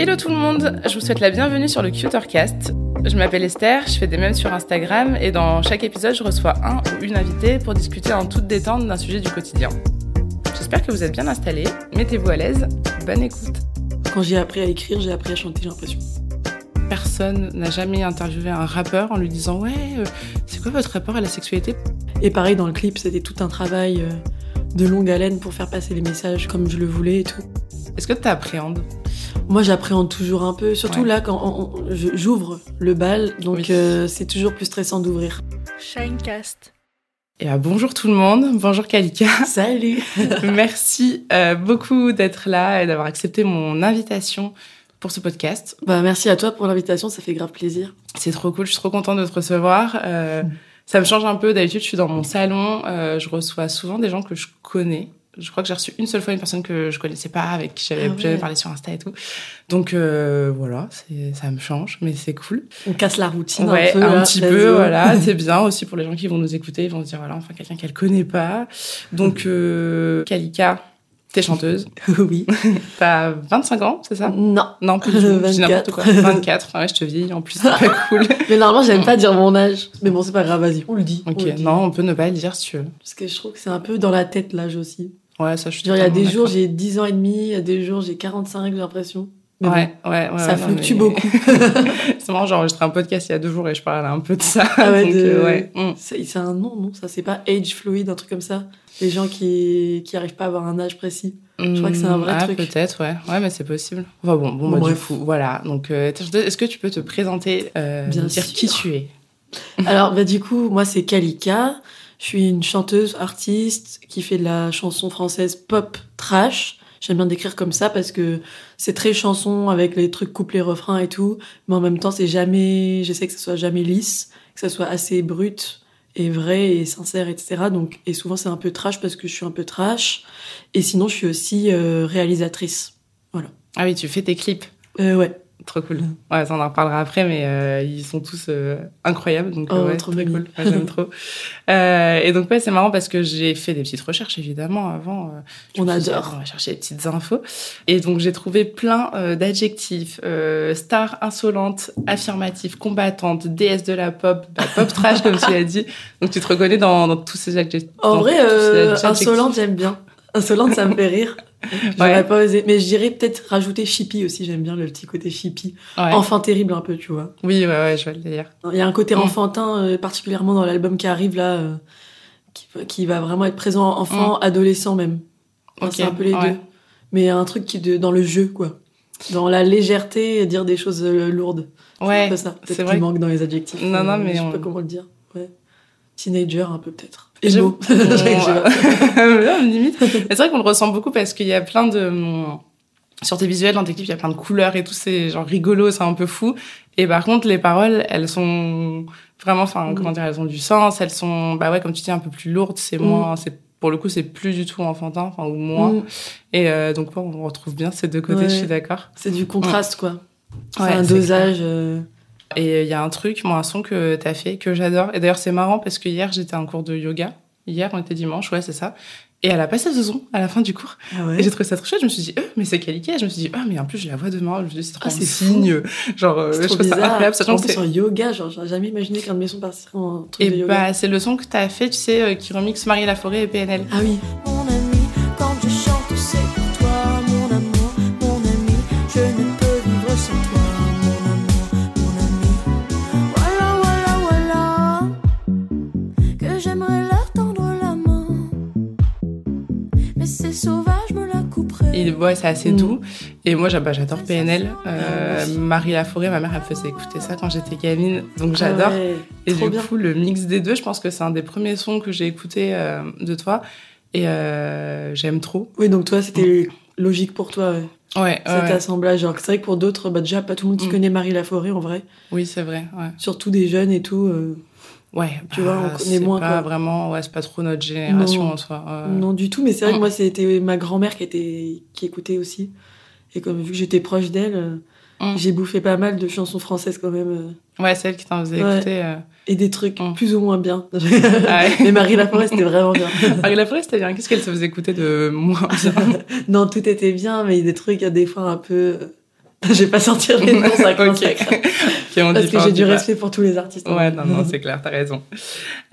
Hello tout le monde, je vous souhaite la bienvenue sur le Cutercast. Je m'appelle Esther, je fais des mèmes sur Instagram et dans chaque épisode, je reçois un ou une invitée pour discuter en toute détente d'un sujet du quotidien. J'espère que vous êtes bien installés, mettez-vous à l'aise, bonne écoute. Quand j'ai appris à écrire, j'ai appris à chanter, j'ai l'impression. Personne n'a jamais interviewé un rappeur en lui disant Ouais, euh, c'est quoi votre rapport à la sexualité? Et pareil, dans le clip, c'était tout un travail euh, de longue haleine pour faire passer les messages comme je le voulais et tout. Est-ce que tu appréhendes Moi, j'appréhende toujours un peu, surtout Ouais. là quand on- on- je- j'ouvre le bal, donc Oui. euh, c'est toujours plus stressant d'ouvrir. Shinecast. Et bah, bonjour tout le monde, bonjour Kalika. Salut Merci euh, beaucoup d'être là et d'avoir accepté mon invitation pour ce podcast. Bah merci à toi pour l'invitation, ça fait grave plaisir. C'est trop cool, je suis trop contente de te recevoir. Euh, ça me change un peu. D'habitude, je suis dans mon salon, euh, je reçois souvent des gens que je connais. Je crois que j'ai reçu une seule fois une personne que je connaissais pas, avec qui j'avais Ah ouais. parlé sur Insta et tout. Donc euh, voilà, ça me change, mais c'est cool. On casse la routine ouais, un peu. là, petit let's peu, voilà. C'est bien aussi pour les gens qui vont nous écouter, ils vont se dire voilà, enfin quelqu'un qu'elle connaît pas. Donc euh, Kalika, t'es chanteuse, oui. t'as 25 ans, c'est ça? Non. Non, plus du tout, je dis 24. n'importe quoi. 24, ouais, je te vieillis en plus, c'est pas cool. Mais normalement, j'aime pas dire mon âge. Mais bon, c'est pas grave, vas-y, on le dit. Ok, on le dit. non, on peut ne pas le dire si tu veux. Parce que je trouve que c'est un peu dans la tête l'âge aussi. Ouais, ça, je Genre, il y a des jours, j'ai 10 ans et demi, il y a des jours, j'ai 45, j'ai l'impression. Mais Ouais, ouais, ouais. ça fluctue mais- beaucoup. c'est marrant, j'ai enregistré un podcast il y a deux jours et je parlais un peu de ça. Ah ouais, donc, de- euh, ouais. Mm. C'est un nom, non? Ça, c'est pas age fluid, un truc comme ça? Les gens qui, qui arrivent pas à avoir un âge précis? Je crois que c'est un vrai ah, truc. peut-être, ouais. Ouais, mais c'est possible. Enfin bon, bon, bah, du coup, voilà. Donc, euh, est-ce que tu peux te présenter, euh, Bien dire sûr. qui tu es? Alors, bah, du coup, moi, c'est Kalika. Je suis une chanteuse, artiste qui fait de la chanson française pop trash. J'aime bien décrire comme ça parce que c'est très chanson avec les trucs couplets, refrains et tout. Mais en même temps, c'est jamais, j'essaie que ça soit jamais lisse, que ça soit assez brut et vrai et sincère, etc. Donc, et souvent, c'est un peu trash parce que je suis un peu trash. Et sinon, je suis aussi euh, réalisatrice. Ah oui, tu fais tes clips. Euh, ouais. Trop cool. Ouais, ça, on en reparlera après, mais euh, ils sont tous euh, incroyables. Donc, Oh, euh, ouais, trop très cool. Ouais, J'aime trop. Euh, et donc, ouais, c'est marrant parce que j'ai fait des petites recherches, évidemment, avant. On adore. On va chercher des petites infos. Et donc, j'ai trouvé plein d'adjectifs. Star insolente, affirmative, combattante, déesse de la pop, bah, pop trash, comme tu l'as dit. Donc, tu te reconnais dans, dans tous ces adjectifs. En vrai, adjectifs. insolente, j'aime bien. Insolente, ça me fait rire. J'aurais Ouais. pas osé. Mais je dirais peut-être rajouter chippy aussi. J'aime bien le petit côté chippy. Ouais. Enfant terrible un peu, tu vois. Oui, ouais, ouais, je vois le délire. Il y a un côté Mm. enfantin, euh, particulièrement dans l'album qui arrive là, euh, qui, va- qui va vraiment être présent enfant, adolescent même. Enfin, Mm. C'est un peu les ouais. deux. Mais un truc qui de, dans le jeu, quoi. Dans la légèreté, dire des choses euh, lourdes. C'est Ouais, peu ça. c'est Peut-être qu'il manque dans les adjectifs. Non, non, mais Je sais on- pas comment le dire. Ouais. Teenager, un peu peut-être. On- Je- Non, limite. C'est vrai qu'on le ressent beaucoup parce qu'il y a plein de sur tes visuels dans tes clips, il y a plein de couleurs et tout, c'est genre rigolo, c'est un peu fou. Et par contre, les paroles, elles sont vraiment, enfin, Mm. comment dire, elles ont du sens, elles sont, bah ouais, comme tu dis, un peu plus lourdes, c'est Mm. moins, c'est pour le coup, c'est plus du tout enfantin, enfin, ou moins. Mm. Et euh, donc, on retrouve bien ces deux côtés, Ouais. je suis d'accord. C'est du contraste, quoi. C'est Ouais, un dosage. euh, Et il y a un truc, moi, un son que t'as fait, que j'adore. Et d'ailleurs, c'est marrant parce que hier, j'étais un cours de yoga. Hier, on était dimanche, ouais, c'est ça. Et elle a passé ce son à la fin du cours. Ah ouais. Et j'ai trouvé ça trop chouette. Je me suis dit, euh, mais c'est Kalika. Je me suis dit, ah, mais en plus, je la vois demain. Je me suis dit, c'est trop Ah, signe. Genre, euh, je trouve ça bizarre. incroyable, sachant en que c'est. en yoga, genre, j'aurais jamais imaginé qu'un de mes sons partirait en truc Et de yoga. bah, c'est le son que t'as fait, tu sais, euh, qui remixe Marie Laforêt et PNL. Ah oui. Et ouais, c'est assez Mm. doux. Et moi, bah, j'adore PNL. Euh, Ah. Marie Laforêt, ma mère, elle faisait écouter ça quand j'étais gamine. Donc Ah j'adore. ouais, Et trop du bien. coup, le mix des deux, je pense que c'est un des premiers sons que j'ai écouté euh, de toi. Et euh, j'aime trop. Oui, donc toi, c'était logique pour toi, ouais, Ouais, cet ouais. assemblage. Alors c'est vrai que pour d'autres, bah, déjà, pas tout le monde qui Mm. connaît Marie Laforêt, en vrai. Oui, c'est vrai. Ouais, Surtout des jeunes et tout. euh, ouais Tu vois, on bah, connaît c'est moins, pas quoi. vraiment, ouais, c'est pas trop notre génération Non. en soi. Non, du tout. Mais c'est vrai que moi, c'était ma grand-mère qui, était... qui écoutait aussi. Et comme vu que j'étais proche d'elle, euh, Mm. j'ai bouffé pas mal de chansons françaises quand même. euh, Ouais, c'est elle qui t'en faisait Ouais. écouter. euh. et des trucs Mm. plus ou moins bien. Ah ouais. Mais Marie Laforêt, c'était vraiment bien. Marie Laforêt, c'était bien. Qu'est-ce qu'elle se faisait écouter de moins bien? Non, tout était bien, mais il y a des trucs, des fois un peu. Euh, Je vais pas sortir les noms, ça commence Ok. à craindre. Ok, on Parce que j'ai du pas. respect pour tous les artistes. Ouais, non, non, c'est clair, t'as raison.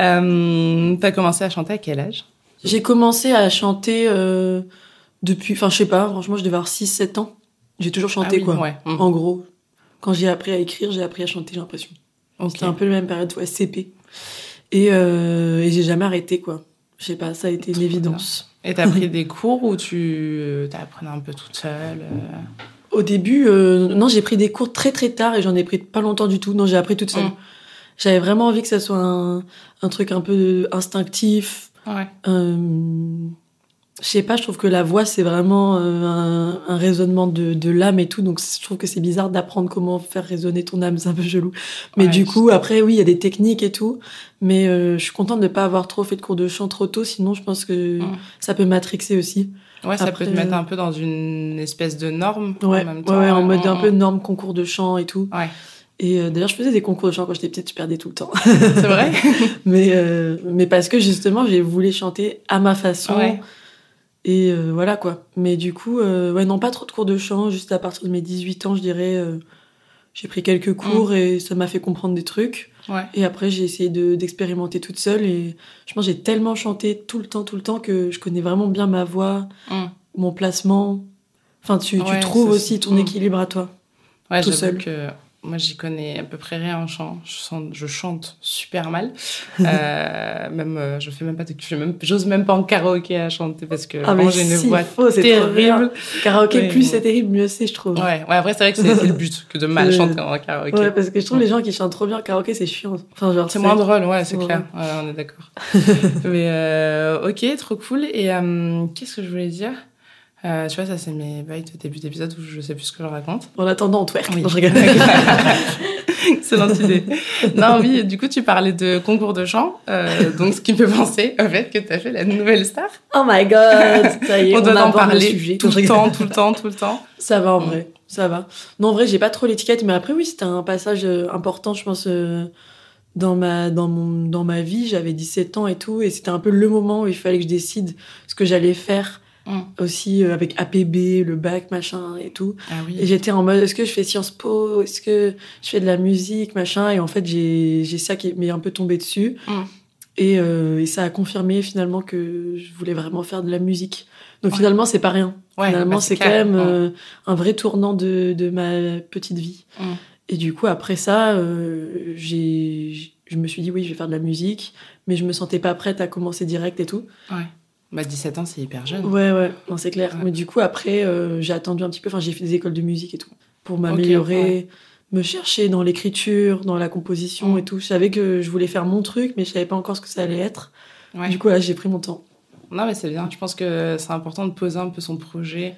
Euh, t'as commencé à chanter à quel âge? J'ai commencé à chanter euh, depuis. Enfin, je sais pas, franchement, je devais avoir 6-7 ans. J'ai toujours chanté, Ah oui, quoi. Ouais. mm. En gros. Quand j'ai appris à écrire, j'ai appris à chanter, j'ai l'impression. Ok. C'était un peu la même période, ouais, CP. Et, euh, et j'ai jamais arrêté, quoi. Je sais pas, ça a été une évidence. Et t'as pris des cours ou tu t'as appris un peu toute seule euh? Au début, euh, non, j'ai pris des cours très très tard et j'en ai pris pas longtemps du tout. Non, j'ai appris toute seule. Mm. J'avais vraiment envie que ça soit un, un truc un peu instinctif. Ouais. Euh, je sais pas, je trouve que la voix, c'est vraiment euh, un, un raisonnement de, de l'âme et tout. Donc, je trouve que c'est bizarre d'apprendre comment faire résonner ton âme. C'est un peu chelou. Mais Ouais, du coup, après, oui, il y a des techniques et tout. Mais euh, je suis contente de pas avoir trop fait de cours de chant trop tôt. Sinon, je pense que Mm. ça peut matrixer aussi. Ouais, ça Après, peut te mettre un peu dans une espèce de norme Ouais, en même temps. ouais, en mode Mm, un mm. peu norme concours de chant et tout. Ouais. Et euh, d'ailleurs, je faisais des concours de chant quand j'étais petite, je perdais tout le temps. C'est vrai? Mais, euh, mais parce que justement, j'ai voulu chanter à ma façon. Ouais. Et euh, voilà quoi. Mais du coup, euh, ouais, non, pas trop de cours de chant, juste à partir de mes 18 ans, je dirais. j'ai pris quelques cours et ça m'a fait comprendre des trucs. Ouais. Et après, j'ai essayé de- d'expérimenter toute seule. Et je pense j'ai tellement chanté tout le temps, tout le temps que je connais vraiment bien ma voix, Mm. mon placement. Enfin, tu, tu trouves aussi ton Mm. équilibre à toi. Ouais, Tout seul. que moi, j'y connais à peu près rien en chant. Je, sens- je chante super mal. Euh, même, euh, je fais même pas de, je même, j'ose même pas en karaoké à chanter parce que Ah, mais j'ai une si, voix bien. terrible. Karaoké, Ouais, plus bon. c'est terrible, mieux c'est, je trouve. Ouais, ouais, après, c'est vrai que c'est le but que de mal Euh, chanter en karaoké. Ouais, parce que je trouve les gens qui chantent trop bien karaoké, c'est chiant. Enfin, genre, C'est moins drôle, ouais, c'est clair. Ouais, on est d'accord. Mais euh, ok, trop cool. Et euh, qu'est-ce que je voulais dire? Euh, Tu vois, ça, c'est mes bails de début d'épisode où je sais plus ce que je raconte. En attendant, on twerk. Oui. Non, je. Excellente idée. Non, oui, du coup, tu parlais de concours de chant. euh, donc, ce qui me fait penser au fait que tu as fait la nouvelle star. oh my god, ça y est, on, on, doit en le parler sujet. tout le temps, tout le temps, tout le temps. Ça va en Mm. vrai, ça va. Non, en vrai, j'ai pas trop l'étiquette, mais après, oui, c'était un passage euh, important, je pense, euh, dans, ma, dans, mon, dans ma vie. J'avais 17 ans et tout, et c'était un peu le moment où il fallait que je décide ce que j'allais faire Mm. aussi euh, avec APB, le bac, machin et tout. Ah oui. Et j'étais en mode, est-ce que je fais Sciences Po? Est-ce que je fais de la musique, machin? Et en fait, j'ai ça qui m'est un peu tombé dessus. Mm. Et, euh, et ça a confirmé finalement que je voulais vraiment faire de la musique. Donc Ouais. finalement, c'est pas rien. Ouais, finalement, bah, c'est quand même Mm. euh, un vrai tournant de, de ma petite vie. Et du coup, après ça, j'ai, je me suis dit, oui, je vais faire de la musique, mais je me sentais pas prête à commencer direct et tout. Ouais. Bah, 17 ans, c'est hyper jeune. Ouais, ouais, non, c'est clair. Ouais. Mais du coup, après, euh, j'ai attendu un petit peu. Enfin, j'ai fait des écoles de musique et tout pour m'améliorer, ouais. me chercher dans l'écriture, dans la composition Mm. et tout. Je savais que je voulais faire mon truc, mais je savais pas encore ce que ça allait être. Ouais. Du coup, là, j'ai pris mon temps. Non, mais c'est bien. Je pense que c'est important de poser un peu son projet.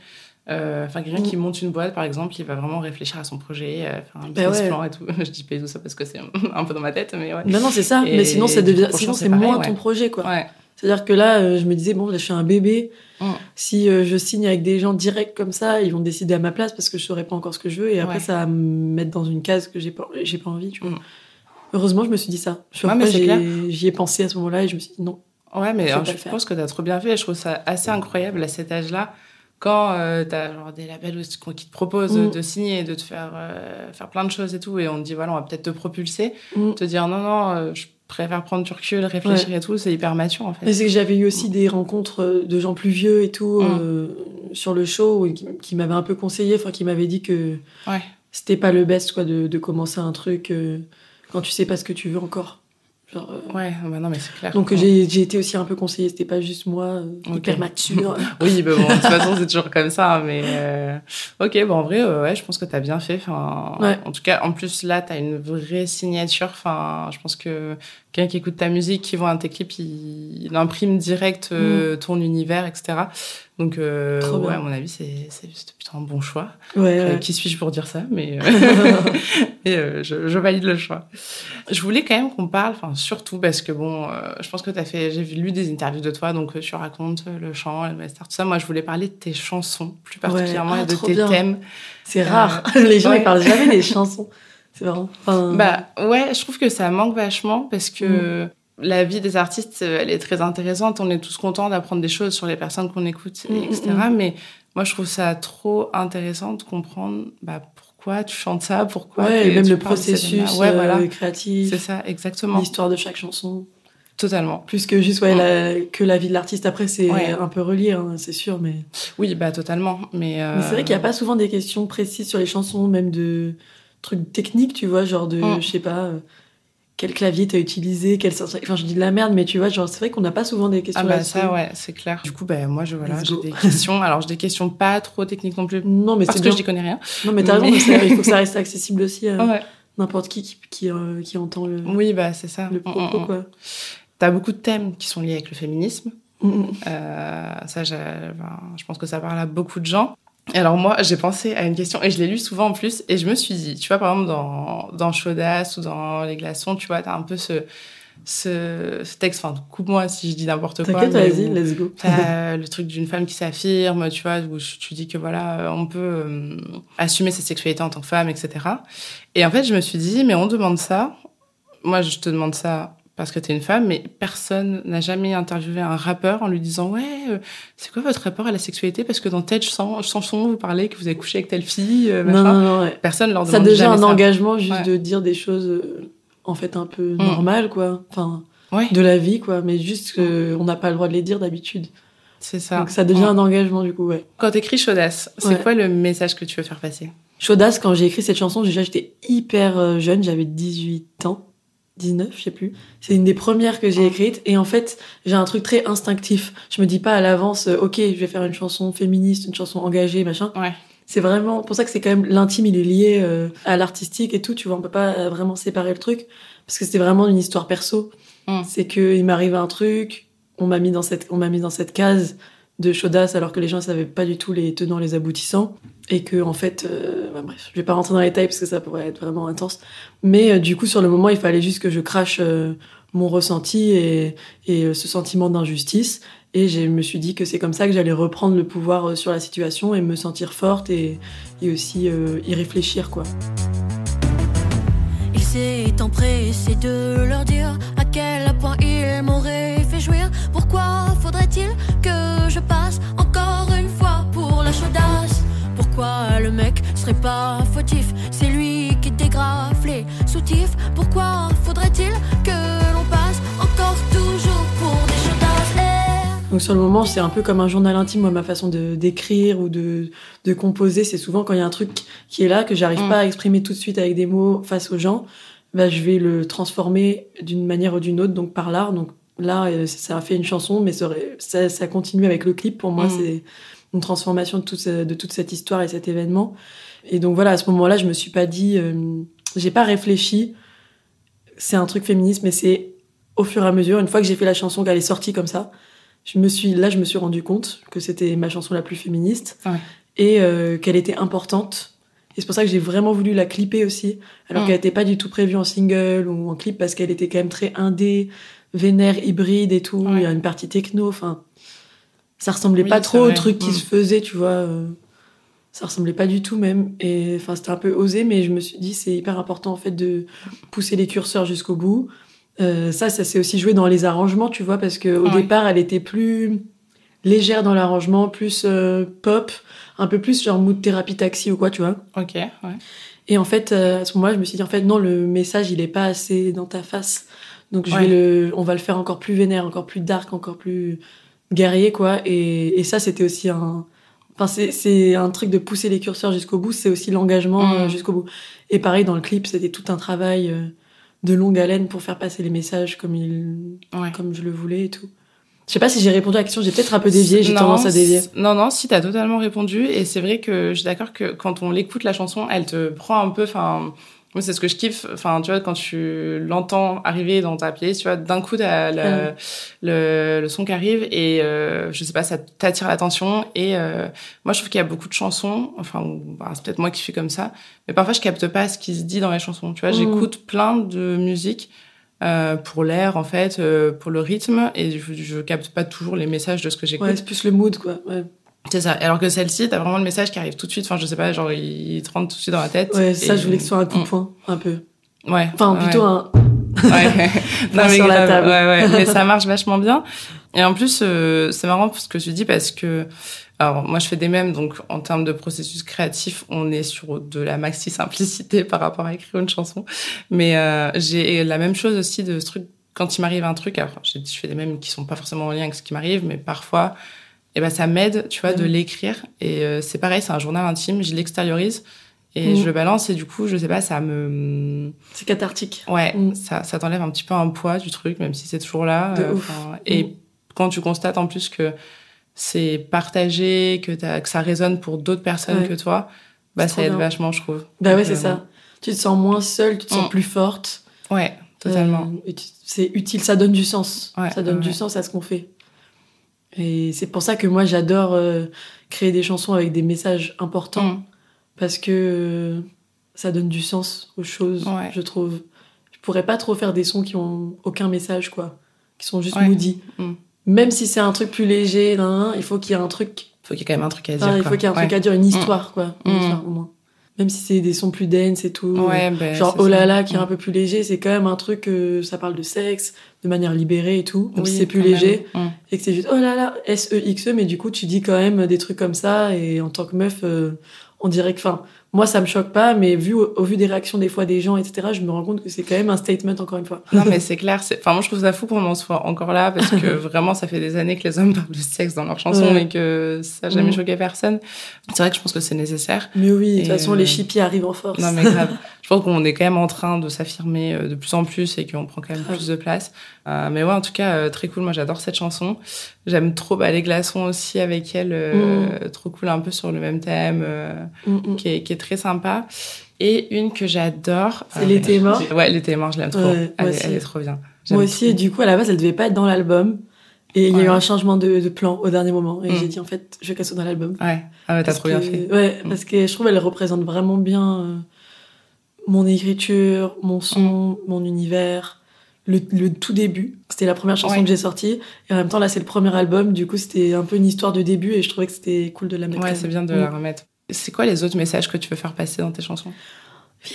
Euh, Enfin, quelqu'un Mm. qui monte une boîte, par exemple, il va vraiment réfléchir à son projet, euh, faire un Bah business ouais. plan et tout. Je dis pas tout ça parce que c'est un peu dans ma tête, mais ouais. Non, non, c'est ça. Et mais sinon, ça du devient, coup, sinon, c'est pareil, moins ton projet, quoi. Ouais. C'est-à-dire que là, euh, je me disais, bon, là, je suis un bébé. Mm. Si euh, je signe avec des gens directs comme ça, ils vont décider à ma place parce que je saurais pas encore ce que je veux. Et après, Ouais. ça va me mettre dans une case que j'ai pas, j'ai pas envie, tu vois. Mm. Heureusement, je me suis dit ça. Je Ouais. J'y ai pensé à ce moment-là et je me suis dit non, Ouais, mais alors, je pense que t'as trop bien fait. Je trouve ça assez incroyable à cet âge-là. Quand euh, t'as genre des labels qui te proposent Mm. de signer, de te faire euh, faire plein de choses et tout, et on te dit voilà, on va peut-être te propulser, te dire non non, je préfère prendre du recul, réfléchir et tout, c'est hyper mature en Mais fait. c'est que j'avais eu aussi des rencontres euh, de gens plus vieux et tout Mm. euh, sur le show qui, qui m'avaient un peu conseillé, enfin qui m'avaient dit que Ouais. c'était pas le best quoi de, de commencer un truc euh, quand tu sais pas ce que tu veux encore. Genre, euh, Ouais, bah non mais c'est clair. Donc j'ai j'ai été aussi un peu conseillée, c'était pas juste moi euh, Ok. hyper mature. Oui, mais bon, de toute façon, c'est toujours comme ça. hein, Mais euh, ok, bon, en vrai, euh, ouais, je pense que t'as bien fait. Enfin, Ouais. En tout cas, en plus, là, t'as une vraie signature. Enfin, je pense que quelqu'un qui écoute ta musique, qui voit un tes clips, il, il imprime direct euh, ton univers, etc. Donc, euh, ouais, à mon avis, c'est c'est c'est plutôt un bon choix. Ouais, Euh, ouais. qui suis-je pour dire ça Mais euh, et, euh, je, je valide le choix. Je voulais quand même qu'on parle, enfin surtout parce que bon, euh, je pense que t'as fait, j'ai lu des interviews de toi, donc tu racontes le chant, le master, tout ça. Moi, je voulais parler de tes chansons, plus particulièrement Ah, et de tes bien. thèmes. C'est rare. Les gens ils parlent jamais des chansons. C'est marrant. Enfin, Bah ouais, je trouve que ça manque vachement parce que Mm. La vie des artistes, euh, elle est très intéressante. On est tous contents d'apprendre des choses sur les personnes qu'on écoute, et Mm, etc. mm, Mais moi, je trouve ça trop intéressant de comprendre bah, pourquoi tu chantes ça, pourquoi ouais, et même le processus. Ouais, euh, voilà. créatif, C'est ça, exactement. l'histoire de chaque chanson. Totalement. Plus que juste ouais, la- que la vie de l'artiste. Après, c'est Mm. Ouais. un peu relié, hein, c'est sûr. Mais, Oui, bah totalement. Mais, euh, mais c'est vrai qu'il n'y a pas souvent des questions précises sur les chansons, même de trucs techniques, tu vois, genre de, Mm. je sais pas, euh, quel clavier t'as utilisé, quel Enfin, je dis de la merde, mais tu vois, genre, c'est vrai qu'on n'a pas souvent des questions Ah bah ça, ouais, c'est clair. Du coup, bah moi, je voilà, j'ai des questions. Alors, j'ai des questions pas trop techniques non plus. Non, mais Parce c'est que bien. je n'y connais rien. Non, mais t'as raison, Mais- il faut que ça reste accessible aussi à Ouais. n'importe qui qui, qui, euh, qui entend le, Oui, bah c'est ça. le Mm, propos, mm, mm. quoi. T'as beaucoup de thèmes qui sont liés avec le féminisme. Mm, mm. Euh, ça, ben, je pense que ça parle à beaucoup de gens. Et alors moi, j'ai pensé à une question, et je l'ai lu souvent en plus, et je me suis dit, tu vois, par exemple, dans, dans Chaudas ou dans Les Glaçons, tu vois, t'as un peu ce, ce, ce texte, enfin, coupe-moi si je dis n'importe quoi. T'inquiète, vas-y, let's go. T'as le truc d'une femme qui s'affirme, tu vois, où tu dis que voilà, on peut euh, assumer sa sexualité en tant que femme, etc. Et en fait, je me suis dit, mais on demande ça. Moi, je te demande ça parce que t'es une femme, mais personne n'a jamais interviewé un rappeur en lui disant, ouais, euh, c'est quoi votre rapport à la sexualité? Parce que dans telle chan- chanson, vous parlez que vous avez couché avec telle fille, euh, Non, non, non, ouais. Personne leur Ça demande déjà jamais un ça. engagement juste Ouais. de dire des choses euh, en fait un peu Mm. normales, quoi. Enfin, Ouais, de la vie, quoi. Mais juste qu'on n'a pas le droit de les dire d'habitude. c'est ça. Donc ça devient un engagement, du coup, ouais. Quand t'écris Chaudas, c'est quoi le message que tu veux faire passer? Chaudas, quand j'ai écrit cette chanson, déjà j'étais hyper euh, jeune, j'avais 18 ans, 19, je sais plus. C'est une des premières que j'ai écrites et en fait, j'ai un truc très instinctif. Je me dis pas à l'avance, euh, ok, je vais faire une chanson féministe, une chanson engagée, machin. Ouais. C'est vraiment pour ça que c'est quand même l'intime, il est lié euh, à l'artistique et tout. Tu vois, on peut pas euh, vraiment séparer le truc parce que c'était vraiment une histoire perso. Mm. C'est que il m'arrive un truc, on m'a mis dans cette, on m'a mis dans cette case de chaudasse alors que les gens savaient pas du tout les tenants les aboutissants et que en fait euh, bah, bref je vais pas rentrer dans les détails parce que ça pourrait être vraiment intense. Mais euh, du coup sur le moment il fallait juste que je crache euh, mon ressenti et, et ce sentiment d'injustice. Et je me suis dit que c'est comme ça que j'allais reprendre le pouvoir sur la situation et me sentir forte et, et aussi y réfléchir quoi. De leur dire à quel point fait jouir. Pourquoi faudrait-il que je passe encore une fois pour la chaudasse Pourquoi le mec serait pas fautif? C'est lui qui dégrafe les soutifs. Pourquoi faudrait-il que l'on passe encore toujours pour des chaudasses? Eh, Donc sur le moment, c'est un peu comme un journal intime, moi, ma façon de d'écrire ou de, de composer. C'est souvent quand il y a un truc qui est là, que j'arrive Mm. pas à exprimer tout de suite avec des mots face aux gens, bah, je vais le transformer d'une manière ou d'une autre, donc par l'art. Donc là, euh, ça a fait une chanson, mais ça, ça, ça continue avec le clip. Pour moi, Mm. c'est une transformation de, toute ce- de toute cette histoire et cet événement. Et donc voilà, à ce moment-là, je me suis pas dit, euh, j'ai pas réfléchi. C'est un truc féministe, mais c'est au fur et à mesure, une fois que j'ai fait la chanson, qu'elle est sortie comme ça, je me suis là je me suis rendu compte que c'était ma chanson la plus féministe Ouais. et euh, qu'elle était importante et c'est pour ça que j'ai vraiment voulu la clipper aussi alors Mm. qu'elle n'était pas du tout prévue en single ou en clip parce qu'elle était quand même très indé vénère hybride et tout Ouais. il y a une partie techno enfin ça ressemblait Oui, pas trop au truc qui se faisait tu vois euh, ça ressemblait pas du tout même et enfin c'était un peu osé mais je me suis dit c'est hyper important en fait de pousser les curseurs jusqu'au bout Euh, ça, ça s'est aussi joué dans les arrangements, tu vois, parce que au départ, elle était plus légère dans l'arrangement, plus euh, pop, un peu plus genre mood thérapie taxi ou quoi, tu vois. Ok, ouais. Et en fait, à ce moment-là, je me suis dit, en fait, non, le message, il est pas assez dans ta face. Donc, je Ouais. vais le, on va le faire encore plus vénère, encore plus dark, encore plus guerrier, quoi. Et, et ça, c'était aussi un, enfin, c'est, un truc de pousser les curseurs jusqu'au bout. C'est aussi l'engagement Mm. euh, jusqu'au bout. Et pareil, dans le clip, c'était tout un travail euh, de longue haleine pour faire passer les messages comme il, Ouais. comme je le voulais et tout. Je sais pas si j'ai répondu à la question, j'ai peut-être un peu dévié, j'ai tendance à dévier. Non, non, si t'as totalement répondu, et c'est vrai que je suis d'accord que quand on l'écoute la chanson, elle te prend un peu, enfin, moi c'est ce que je kiffe, enfin, tu vois, quand tu l'entends arriver dans ta playlist, tu vois, d'un coup t'as le, Ouais. le, le son qui arrive et euh, je sais pas, ça t'attire l'attention et euh, moi je trouve qu'il y a beaucoup de chansons, enfin, bah, c'est peut-être moi qui suis comme ça, mais parfois je capte pas ce qui se dit dans les chansons, tu vois, Mm. j'écoute plein de musique. euh, pour l'air en fait, euh, pour le rythme et je, je capte pas toujours les messages de ce que j'écoute. Ouais, c'est plus le mood, quoi. Ouais, C'est ça. Alors que celle-ci, t'as vraiment le message qui arrive tout de suite. Enfin, je sais pas, genre, il te rentre tout de suite dans la tête. ouais ça, Et- je voulais que ce soit un coup de Mm. poing, un peu. Ouais. Enfin, ouais. plutôt un, Ouais. non, mais sur la table. Ouais, ouais. Mais ça marche vachement bien. Et en plus, euh, c'est marrant ce que tu dis parce que, alors, moi, je fais des mèmes, donc, en termes de processus créatif, on est sur de la maxi simplicité par rapport à écrire une chanson. Mais, euh, j'ai la même chose aussi de ce truc, quand il m'arrive un truc, alors, je fais des mèmes qui sont pas forcément en lien avec ce qui m'arrive, mais parfois, eh ben, ça m'aide, tu vois, de Mhm. l'écrire. Et euh, c'est pareil, c'est un journal intime, je l'extériorise et Mhm. je le balance et du coup, je sais pas, ça me, c'est cathartique. Ouais, Mm. ça, ça t'enlève un petit peu un poids du truc, même si c'est toujours là. De euh, ouf. Et Mm. quand tu constates en plus que c'est partagé, que, que ça résonne pour d'autres personnes Ouais. que toi, bah C'est ça aide bien. vachement, je trouve. Bah ouais, c'est euh, ça. Tu te sens moins seule, tu te sens Mm. plus forte. Ouais, totalement. Euh, et c'est utile, ça donne du sens. Ouais, ça donne ouais, du sens à ce qu'on fait. Et c'est pour ça que moi, j'adore euh, créer des chansons avec des messages importants. Mm. Parce que euh, ça donne du sens aux choses, Ouais. je trouve. Je pourrais pas trop faire des sons qui ont aucun message, quoi. Qui sont juste Ouais. moody. Mm. Même si c'est un truc plus léger, nan, nan, il faut qu'il y ait un truc Faut qu'il y ait quand même un truc à dire. Enfin, il faut qu'il y ait un truc à dire, une histoire, quoi. Une Mm. histoire, au moins. Même si c'est des sons plus dense et tout. Ouais, ben, Genre Oh là là, qui est un peu plus léger, c'est quand même un truc, euh, ça parle de sexe, de manière libérée et tout. Même Oui, si c'est plus même. léger. Et que c'est juste Oh là là, S-E-X-E, mais du coup, tu dis quand même des trucs comme ça. Et en tant que meuf, euh, on dirait que, enfin, moi, ça me choque pas, mais vu au, au vu des réactions des fois des gens, etc., je me rends compte que c'est quand même un statement, encore une fois. Non, mais c'est clair. c'est- Enfin, moi, je trouve ça fou qu'on en soit encore là parce que vraiment, ça fait des années que les hommes parlent de sexe dans leurs chansons Ouais. et que ça n'a jamais Mm. choqué personne. C'est vrai que je pense que c'est nécessaire. Mais oui, de toute façon, euh, les chippies arrivent en force. Non, mais grave. je pense qu'on est quand même en train de s'affirmer euh, de plus en plus et qu'on prend quand même plus de place. Euh, mais ouais, en tout cas, euh, très cool. Moi, j'adore cette chanson. J'aime trop bah, les glaçons aussi avec elle. euh, Trop cool, un peu sur le même thème, euh, Mm, mm. qui, est, qui est très sympa. Et une que j'adore. C'est L'été est mort Ouais, l'été est mort, je l'aime trop. Ouais, elle, est- aussi. elle est trop bien. Moi aussi, et du coup, à la base, elle devait pas être dans l'album. Et il y a eu un changement de, de plan au dernier moment. Et Mm. j'ai dit, en fait, je veux qu'elle soit dans l'album. Ouais, ah ouais, t'as trop bien fait. Ouais, Mm. parce que je trouve qu'elle représente vraiment bien euh, mon écriture, mon son, Mm. mon univers. Le, le tout début, c'était la première chanson Ouais. que j'ai sortie. Et en même temps, là, c'est le premier album. Du coup, c'était un peu une histoire de début. Et je trouvais que c'était cool de la mettre. Ouais, c'est bien de Mm. la remettre. C'est quoi les autres messages que tu veux faire passer dans tes chansons?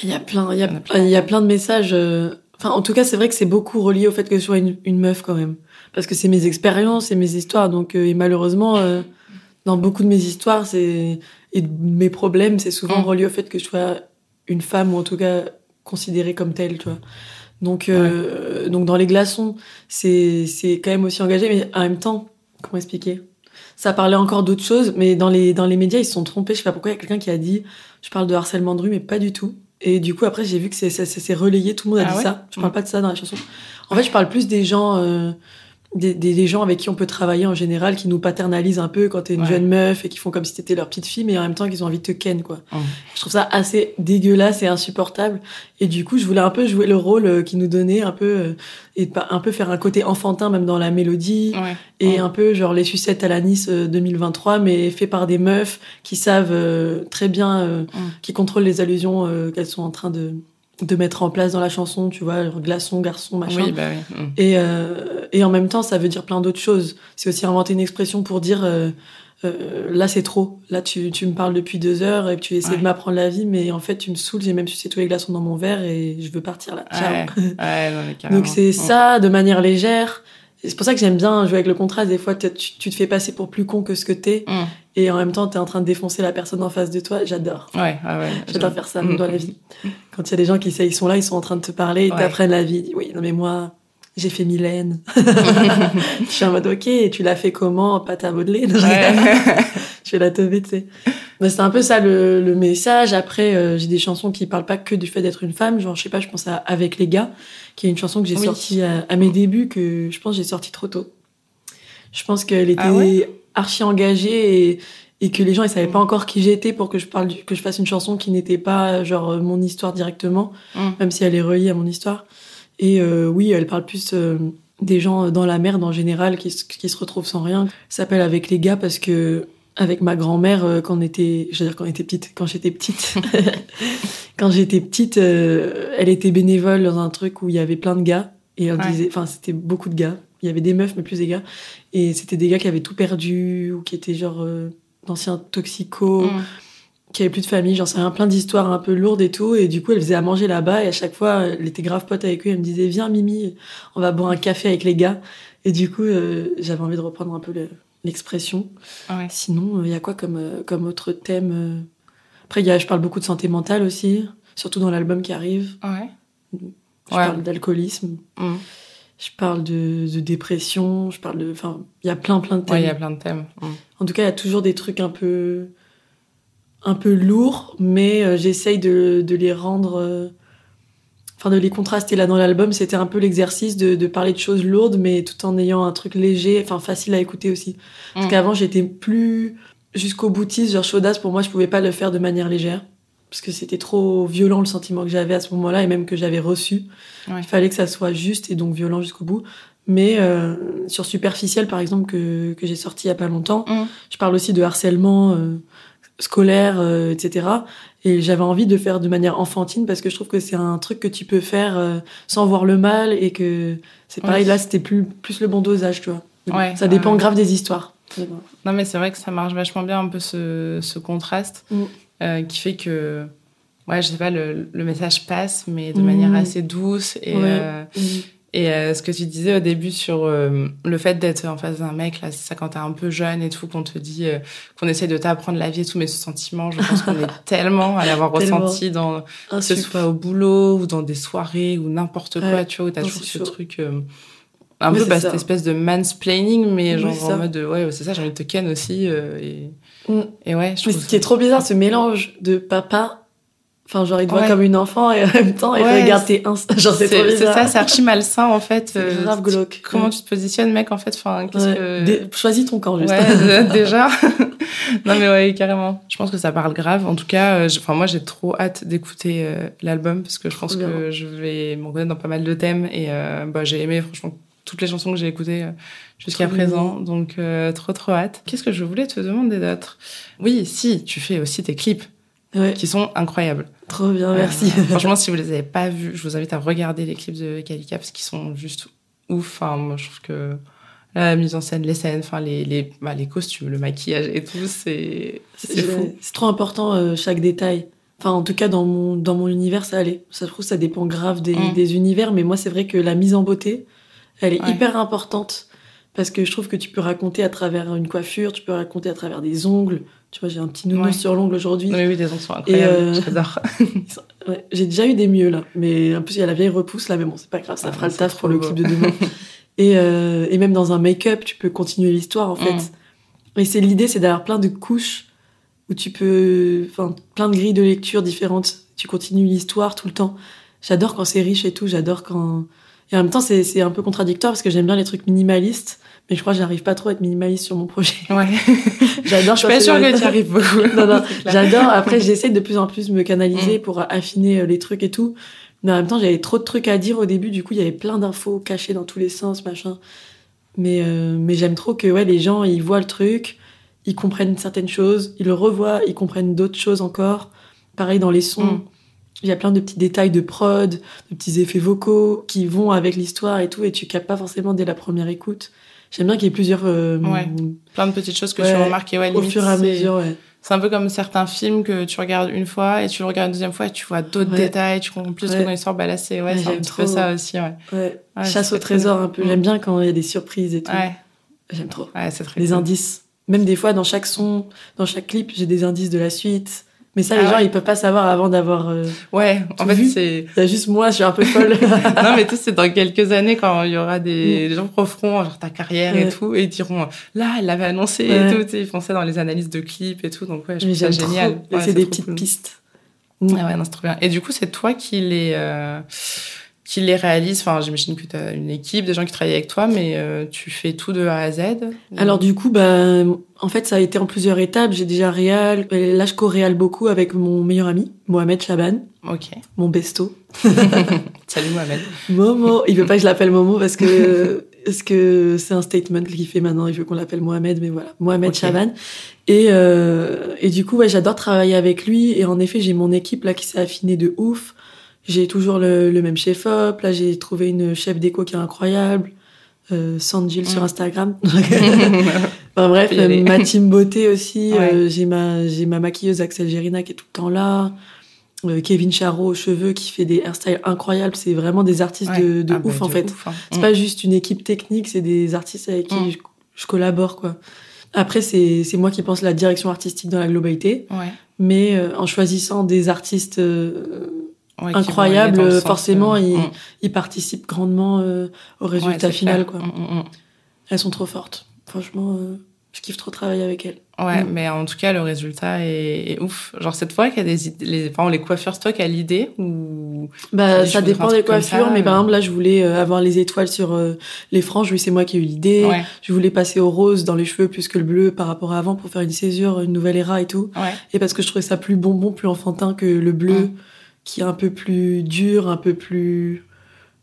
Il y a plein, il y a, Il y a plein. il y a plein de messages. euh, Enfin, en tout cas, c'est vrai que c'est beaucoup relié au fait que je sois une, une meuf quand même, parce que c'est mes expériences et mes histoires. Donc, euh, et malheureusement, euh, dans beaucoup de mes histoires, c'est et mes problèmes, c'est souvent Mm. relié au fait que je sois une femme ou en tout cas considérée comme telle, tu vois. Donc, euh, donc dans les glaçons, c'est c'est quand même aussi engagé, mais en même temps, comment expliquer? Ça parlait encore d'autres choses, mais dans les, dans les médias, ils se sont trompés. Je sais pas pourquoi il y a quelqu'un qui a dit je parle de harcèlement de rue, mais pas du tout. Et du coup, après, j'ai vu que c'est c'est- c'est relayé, tout le monde a Ah dit ouais? ça. Je parle Mm. pas de ça dans la chanson. En fait, je parle plus des gens, euh, des, des, des gens avec qui on peut travailler en général, qui nous paternalisent un peu quand t'es une Ouais. jeune meuf et qui font comme si t'étais leur petite fille, mais en même temps qu'ils ont envie de te ken, quoi. Je trouve ça assez dégueulasse et insupportable. Et du coup, je voulais un peu jouer le rôle euh, qu'ils nous donnaient, un peu, euh, et pas- un peu faire un côté enfantin, même dans la mélodie. Ouais. Et un peu genre les sucettes à la Nice euh, 2023, mais fait par des meufs qui savent euh, très bien, euh, qui contrôlent les allusions euh, qu'elles sont en train de, de mettre en place dans la chanson, tu vois, glaçon, garçon, machin. Oui, bah oui. Mm. Et, euh, et en même temps, ça veut dire plein d'autres choses. C'est aussi inventer une expression pour dire euh, euh, là c'est trop. Là tu, tu me parles depuis deux heures et tu essaies Ouais. de m'apprendre la vie, mais en fait tu me saoules. J'ai même sucé tous les glaçons dans mon verre et je veux partir là. Ciao. Ouais, ouais, non, mais. Donc c'est Mm. ça de manière légère. C'est pour ça que j'aime bien jouer avec le contraste. Des fois, tu, tu te fais passer pour plus con que ce que t'es, Mm. et en même temps, t'es en train de défoncer la personne en face de toi. J'adore. Ouais, ouais, ouais. J'adore faire ça Mm. dans la vie. Quand il y a des gens qui ils sont là, ils sont en train de te parler, ils Ouais. t'apprennent la vie. Oui, non mais moi, j'ai fait Mylène. je suis en mode ok, et tu l'as fait comment Pâte à modeler je rigole. Ouais. Je vais la teubé, tu sais. Mais c'est un peu ça le, le message. Après, euh, j'ai des chansons qui parlent pas que du fait d'être une femme. Genre, je sais pas, je pense à Avec les gars, qui est une chanson que j'ai Oui. sortie à, à mes débuts, que je pense que j'ai sortie trop tôt. Je pense qu'elle était Ah ouais? archi engagée et, et que les gens ils savaient pas encore qui j'étais pour que je parle que je fasse une chanson qui n'était pas genre mon histoire directement, Mm. même si elle est reliée à mon histoire. Et euh, oui, elle parle plus euh, des gens dans la merde en général qui, se- qui se retrouvent sans rien. S'appelle avec les gars parce que avec ma grand-mère euh, quand on était, je veux dire quand on était petite, quand j'étais petite, quand j'étais petite, elle était bénévole dans un truc où il y avait plein de gars et Ouais. disait, enfin c'était beaucoup de gars. Il y avait des meufs mais plus des gars et c'était des gars qui avaient tout perdu ou qui étaient genre d'anciens toxicos Mm. Qui avait plus de famille, j'en sais rien, plein d'histoires un peu lourdes et tout. Et du coup, elle faisait à manger là-bas et à chaque fois, elle était grave pote avec eux. Elle me disait, viens Mimi, on va boire un café avec les gars. Et du coup, euh, j'avais envie de reprendre un peu le- l'expression. Ouais. Sinon, il y a quoi comme, euh, comme autre thème euh? Après, y a, je parle beaucoup de santé mentale aussi, surtout dans l'album qui arrive. Ouais. Je Ouais. parle d'alcoolisme, Mm. je parle de, de dépression, je parle de... Enfin, il y a plein plein de thèmes. Il y a plein de thèmes. Mm. En tout cas, il y a toujours des trucs un peu, un peu lourds, mais euh, j'essaye de, de les rendre, euh, enfin de les contraster. Là, dans l'album, c'était un peu l'exercice de, de parler de choses lourdes, mais tout en ayant un truc léger, enfin facile à écouter aussi. Parce Mm. qu'avant, j'étais plus jusqu'au boutiste, genre chaudasse. Pour moi, je pouvais pas le faire de manière légère. Parce que c'était trop violent le sentiment que j'avais à ce moment-là et même que j'avais reçu. Ouais. Il fallait que ça soit juste et donc violent jusqu'au bout. Mais euh, sur Superficiel, par exemple, que, que j'ai sorti il y a pas longtemps, Mm. je parle aussi de harcèlement euh, scolaire, euh, etc. Et j'avais envie de faire de manière enfantine parce que je trouve que c'est un truc que tu peux faire euh, sans voir le mal et que c'est pareil. Oui. Là, c'était plus plus le bon dosage, tu vois. Ouais, ça dépend ouais. grave des histoires. Non, mais c'est vrai que ça marche vachement bien un peu ce, ce contraste Mm. euh, qui fait que, ouais, je sais pas, le, le message passe, mais de Mm. manière assez douce. Et, Ouais. Mm. Et euh, ce que tu disais au début sur euh, le fait d'être en face d'un mec, là, c'est ça quand t'es un peu jeune et tout, qu'on te dit euh, qu'on essaie de t'apprendre la vie et tout, mais ce sentiment, je pense qu'on est tellement à l'avoir ressenti dans, que ce soit au boulot ou dans des soirées ou n'importe quoi, Ouais. tu vois, où t'as toujours ce chaud. truc. euh, un peu bah, cette espèce de mansplaining, mais genre en mode de, ouais, c'est ça, j'ai envie de te ken aussi. euh, et, Mm. et ouais, je Mais trouve ce qui est trop bizarre, ce mélange de papa. Enfin, genre, il te voit Ouais. comme une enfant et en même temps, il Ouais, regarde tes. Genre, c'est trop c'est ça, c'est archi malsain en fait. C'est euh, grave glauque. Comment Ouais. tu te positionnes, mec, en fait Enfin, qu'est-ce que. Dé- Choisis ton camp, juste. Ouais, déjà. non, mais ouais, carrément. Je pense que ça parle grave. En tout cas, euh, enfin, moi, j'ai trop hâte d'écouter euh, l'album parce que je pense bien. que je vais m'en connaître dans pas mal de thèmes et euh, bah, j'ai aimé, franchement, toutes les chansons que j'ai écoutées jusqu'à présent. Donc, euh, trop, trop hâte. Qu'est-ce que je voulais te demander d'autre? Oui, si, tu fais aussi tes clips Ouais, qui sont incroyables. trop bien, merci. Euh, franchement, si vous les avez pas vus, je vous invite à regarder les clips de Kalika parce qu'ils sont juste ouf. Enfin, moi, je trouve que la mise en scène, les scènes, enfin, les, les, bah, les costumes, le maquillage et tout, c'est, c'est fou. C'est trop important, euh, chaque détail. Enfin, en tout cas, dans mon, dans mon univers, ça allait. Ça, je trouve, ça dépend grave des, Mm. des univers, mais moi, c'est vrai que la mise en beauté, elle est Ouais. hyper importante. Parce que je trouve que tu peux raconter à travers une coiffure, tu peux raconter à travers des ongles. Tu vois, j'ai un petit nounou Ouais. sur l'ongle aujourd'hui. Mais oui, les ongles sont incroyables. euh, J'adore. Ouais, j'ai déjà eu des mieux là, mais en plus il y a la vieille repousse là, mais bon c'est pas grave, ça Ah, fera le taf pour le beau. clip de demain. et, euh, et même dans un make-up, tu peux continuer l'histoire en fait. Mm. Et c'est l'idée, c'est d'avoir plein de couches où tu peux, enfin plein de grilles de lecture différentes. Tu continues l'histoire tout le temps. J'adore quand c'est riche et tout. J'adore quand et en même temps c'est un peu contradictoire parce que j'aime bien les trucs minimalistes, mais je crois que j'arrive pas trop à être minimaliste sur mon projet. Ouais. J'adore. je suis pas sûre que tu arrives beaucoup. non, non, j'adore. Après, j'essaie de plus en plus me canaliser Mm. pour affiner euh, les trucs et tout. Mais en même temps, j'avais trop de trucs à dire au début. Du coup, il y avait plein d'infos cachées dans tous les sens, machin. Mais, euh, mais j'aime trop que ouais, les gens, ils voient le truc, ils comprennent certaines choses, ils le revoient, ils comprennent d'autres choses encore. Pareil dans les sons. Mm. Il y a plein de petits détails de prod, de petits effets vocaux qui vont avec l'histoire et tout, et tu captes pas forcément dès la première écoute. J'aime bien qu'il y ait plusieurs. euh, Ouais. Plein de petites choses que tu remarques et ouais, Au fur et à mesure, ouais. C'est un peu comme certains films que tu regardes une fois et tu le regardes une deuxième fois et tu vois d'autres Ouais. détails, tu comprends plus Ouais. dans l'histoire. Bah là, c'est ouais, Ouais, un petit peu ça aussi, ouais. Chasse au trésor un peu. J'aime bien quand il y a des surprises et tout. Ouais, J'aime trop. ouais, c'est très Les cool. indices. Même des fois, dans chaque son, dans chaque clip, j'ai des indices de la suite. Mais ça, les Ah gens, ouais. ils peuvent pas savoir avant d'avoir. euh, Ouais, en fait, c'est. A juste moi, je suis un peu folle. non, mais tu sais, c'est dans quelques années quand il y aura des, des gens referont genre ta carrière et Mm. Tout et ils diront là, elle l'avait annoncé Ouais. et tout. Tu sais, ils font ça dans les analyses de clips et tout. Donc, ouais, je Mais trouve ça génial. C'est des petites cool. pistes. Ah ouais, non, c'est trop bien. Et du coup, c'est toi qui les, euh, qui les réalise. Enfin, j'imagine que tu as une équipe, des gens qui travaillent avec toi, mais euh, tu fais tout de A à Z. Alors du coup, bah, en fait, ça a été en plusieurs étapes. J'ai déjà réal, et là je co-réal beaucoup avec mon meilleur ami, Mohamed Chaban, Ok. mon besto. Salut Mohamed. Momo, il veut pas que je l'appelle Momo parce que parce que c'est un statement qu'il fait maintenant. Il veut qu'on l'appelle Mohamed, mais voilà, Mohamed. Chaban. Et euh, et du coup, ouais, j'adore travailler avec lui. Et en effet, j'ai mon équipe là qui s'est affinée de ouf. J'ai toujours le, le même chef op. Là, j'ai trouvé une chef déco qui est incroyable. Euh, Sandjil sur Mm. Instagram. Enfin bref, euh, ma team beauté aussi. Ouais. euh, j'ai ma j'ai ma maquilleuse Axel Gérina qui est tout le temps là. Euh, Kevin Charot aux cheveux qui fait des hairstyles incroyables. C'est vraiment des artistes Ouais. de, de Ah bah, ouf en de fait. ouf, hein. C'est Mm. pas juste une équipe technique, c'est des artistes avec qui Mm. je, je collabore quoi. Après c'est c'est moi qui pense la direction artistique dans la globalité, Ouais. mais euh, en choisissant des artistes euh, Ouais, Incroyable, sens, forcément, euh, ils- mm. ils participent grandement euh, au résultat final clair. quoi. Mm, mm. Elles sont trop fortes. Franchement, euh, je kiffe trop travailler avec elles. Ouais, mais en tout cas, le résultat est, est ouf. Genre, cette fois qu'il y a des idées, les, enfin, les coiffeurs stock à l'idée ou. Bah, ça dépend des coiffures, ça, mais par euh. exemple, là, je voulais euh, avoir les étoiles sur euh, les franges. Oui, c'est moi qui ai eu l'idée. Ouais, Je voulais passer au rose dans les cheveux plus que le bleu par rapport à avant pour faire une césure, une nouvelle era et tout. ouais. Et parce que je trouvais ça plus bonbon, plus enfantin que le bleu. Qui est un peu plus dur, un peu plus.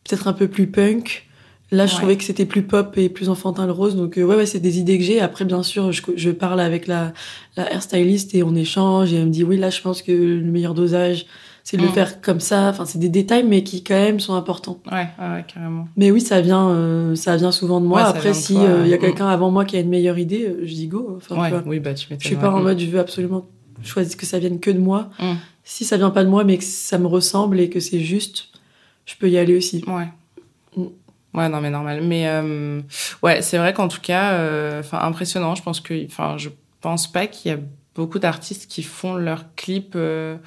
peut-être un peu plus punk. Là, je Ouais. trouvais que c'était plus pop et plus enfantin le rose. Donc, euh, ouais, ouais, c'est des idées que j'ai. Après, bien sûr, je, je parle avec la, la hairstyliste et on échange. Et elle me dit, oui, là, je pense que le meilleur dosage, c'est de le Mm. faire comme ça. Enfin, c'est des détails, mais qui, quand même, sont importants. Ouais, ouais, ouais, carrément. Mais oui, ça vient, euh, ça vient souvent de moi. Après, si euh, il y a mm. quelqu'un avant moi qui a une meilleure idée, euh, je dis go. Enfin, tu Ouais, vois. oui, bah, tu. Je suis pas en ouais. mode, je veux absolument choisir que ça vienne que de moi. Mm. Si ça vient pas de moi, mais que ça me ressemble et que c'est juste, je peux y aller aussi. Ouais. Mm. Ouais, non, mais normal. Mais euh, ouais, c'est vrai qu'en tout cas, euh, enfin, impressionnant. Je pense que, enfin, je pense pas qu'il y a beaucoup d'artistes qui font leurs clips, euh,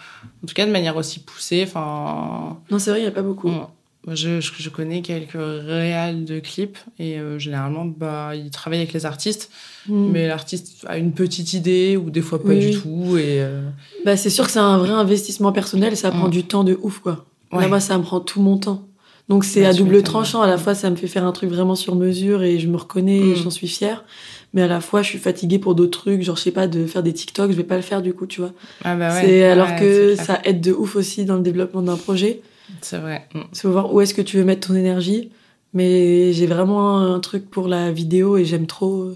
en tout cas de manière aussi poussée. Enfin, Non, c'est vrai, il y a pas beaucoup. bon, je, je, je connais quelques réals de clips et euh, généralement, bah, ils travaillent avec les artistes, Mm. mais l'artiste a une petite idée ou des fois pas Oui, du tout. Et euh, Bah, c'est sûr que c'est un vrai investissement personnel et ça prend Mm. du temps de ouf, quoi. Ouais. Là, moi, ça me prend tout mon temps. Donc, c'est Ouais, à double tranchant. À la fois, ça me fait faire un truc vraiment sur mesure et je me reconnais et Mm. j'en suis fière. Mais à la fois, je suis fatiguée pour d'autres trucs. Genre, je sais pas, de faire des TikTok, je vais pas le faire du coup, tu vois. ah bah ouais, c'est alors ouais, que c'est ça aide de ouf aussi dans le développement d'un projet. c'est vrai. Faut voir où est-ce que tu veux mettre ton énergie. Mais j'ai vraiment un truc pour la vidéo et j'aime trop.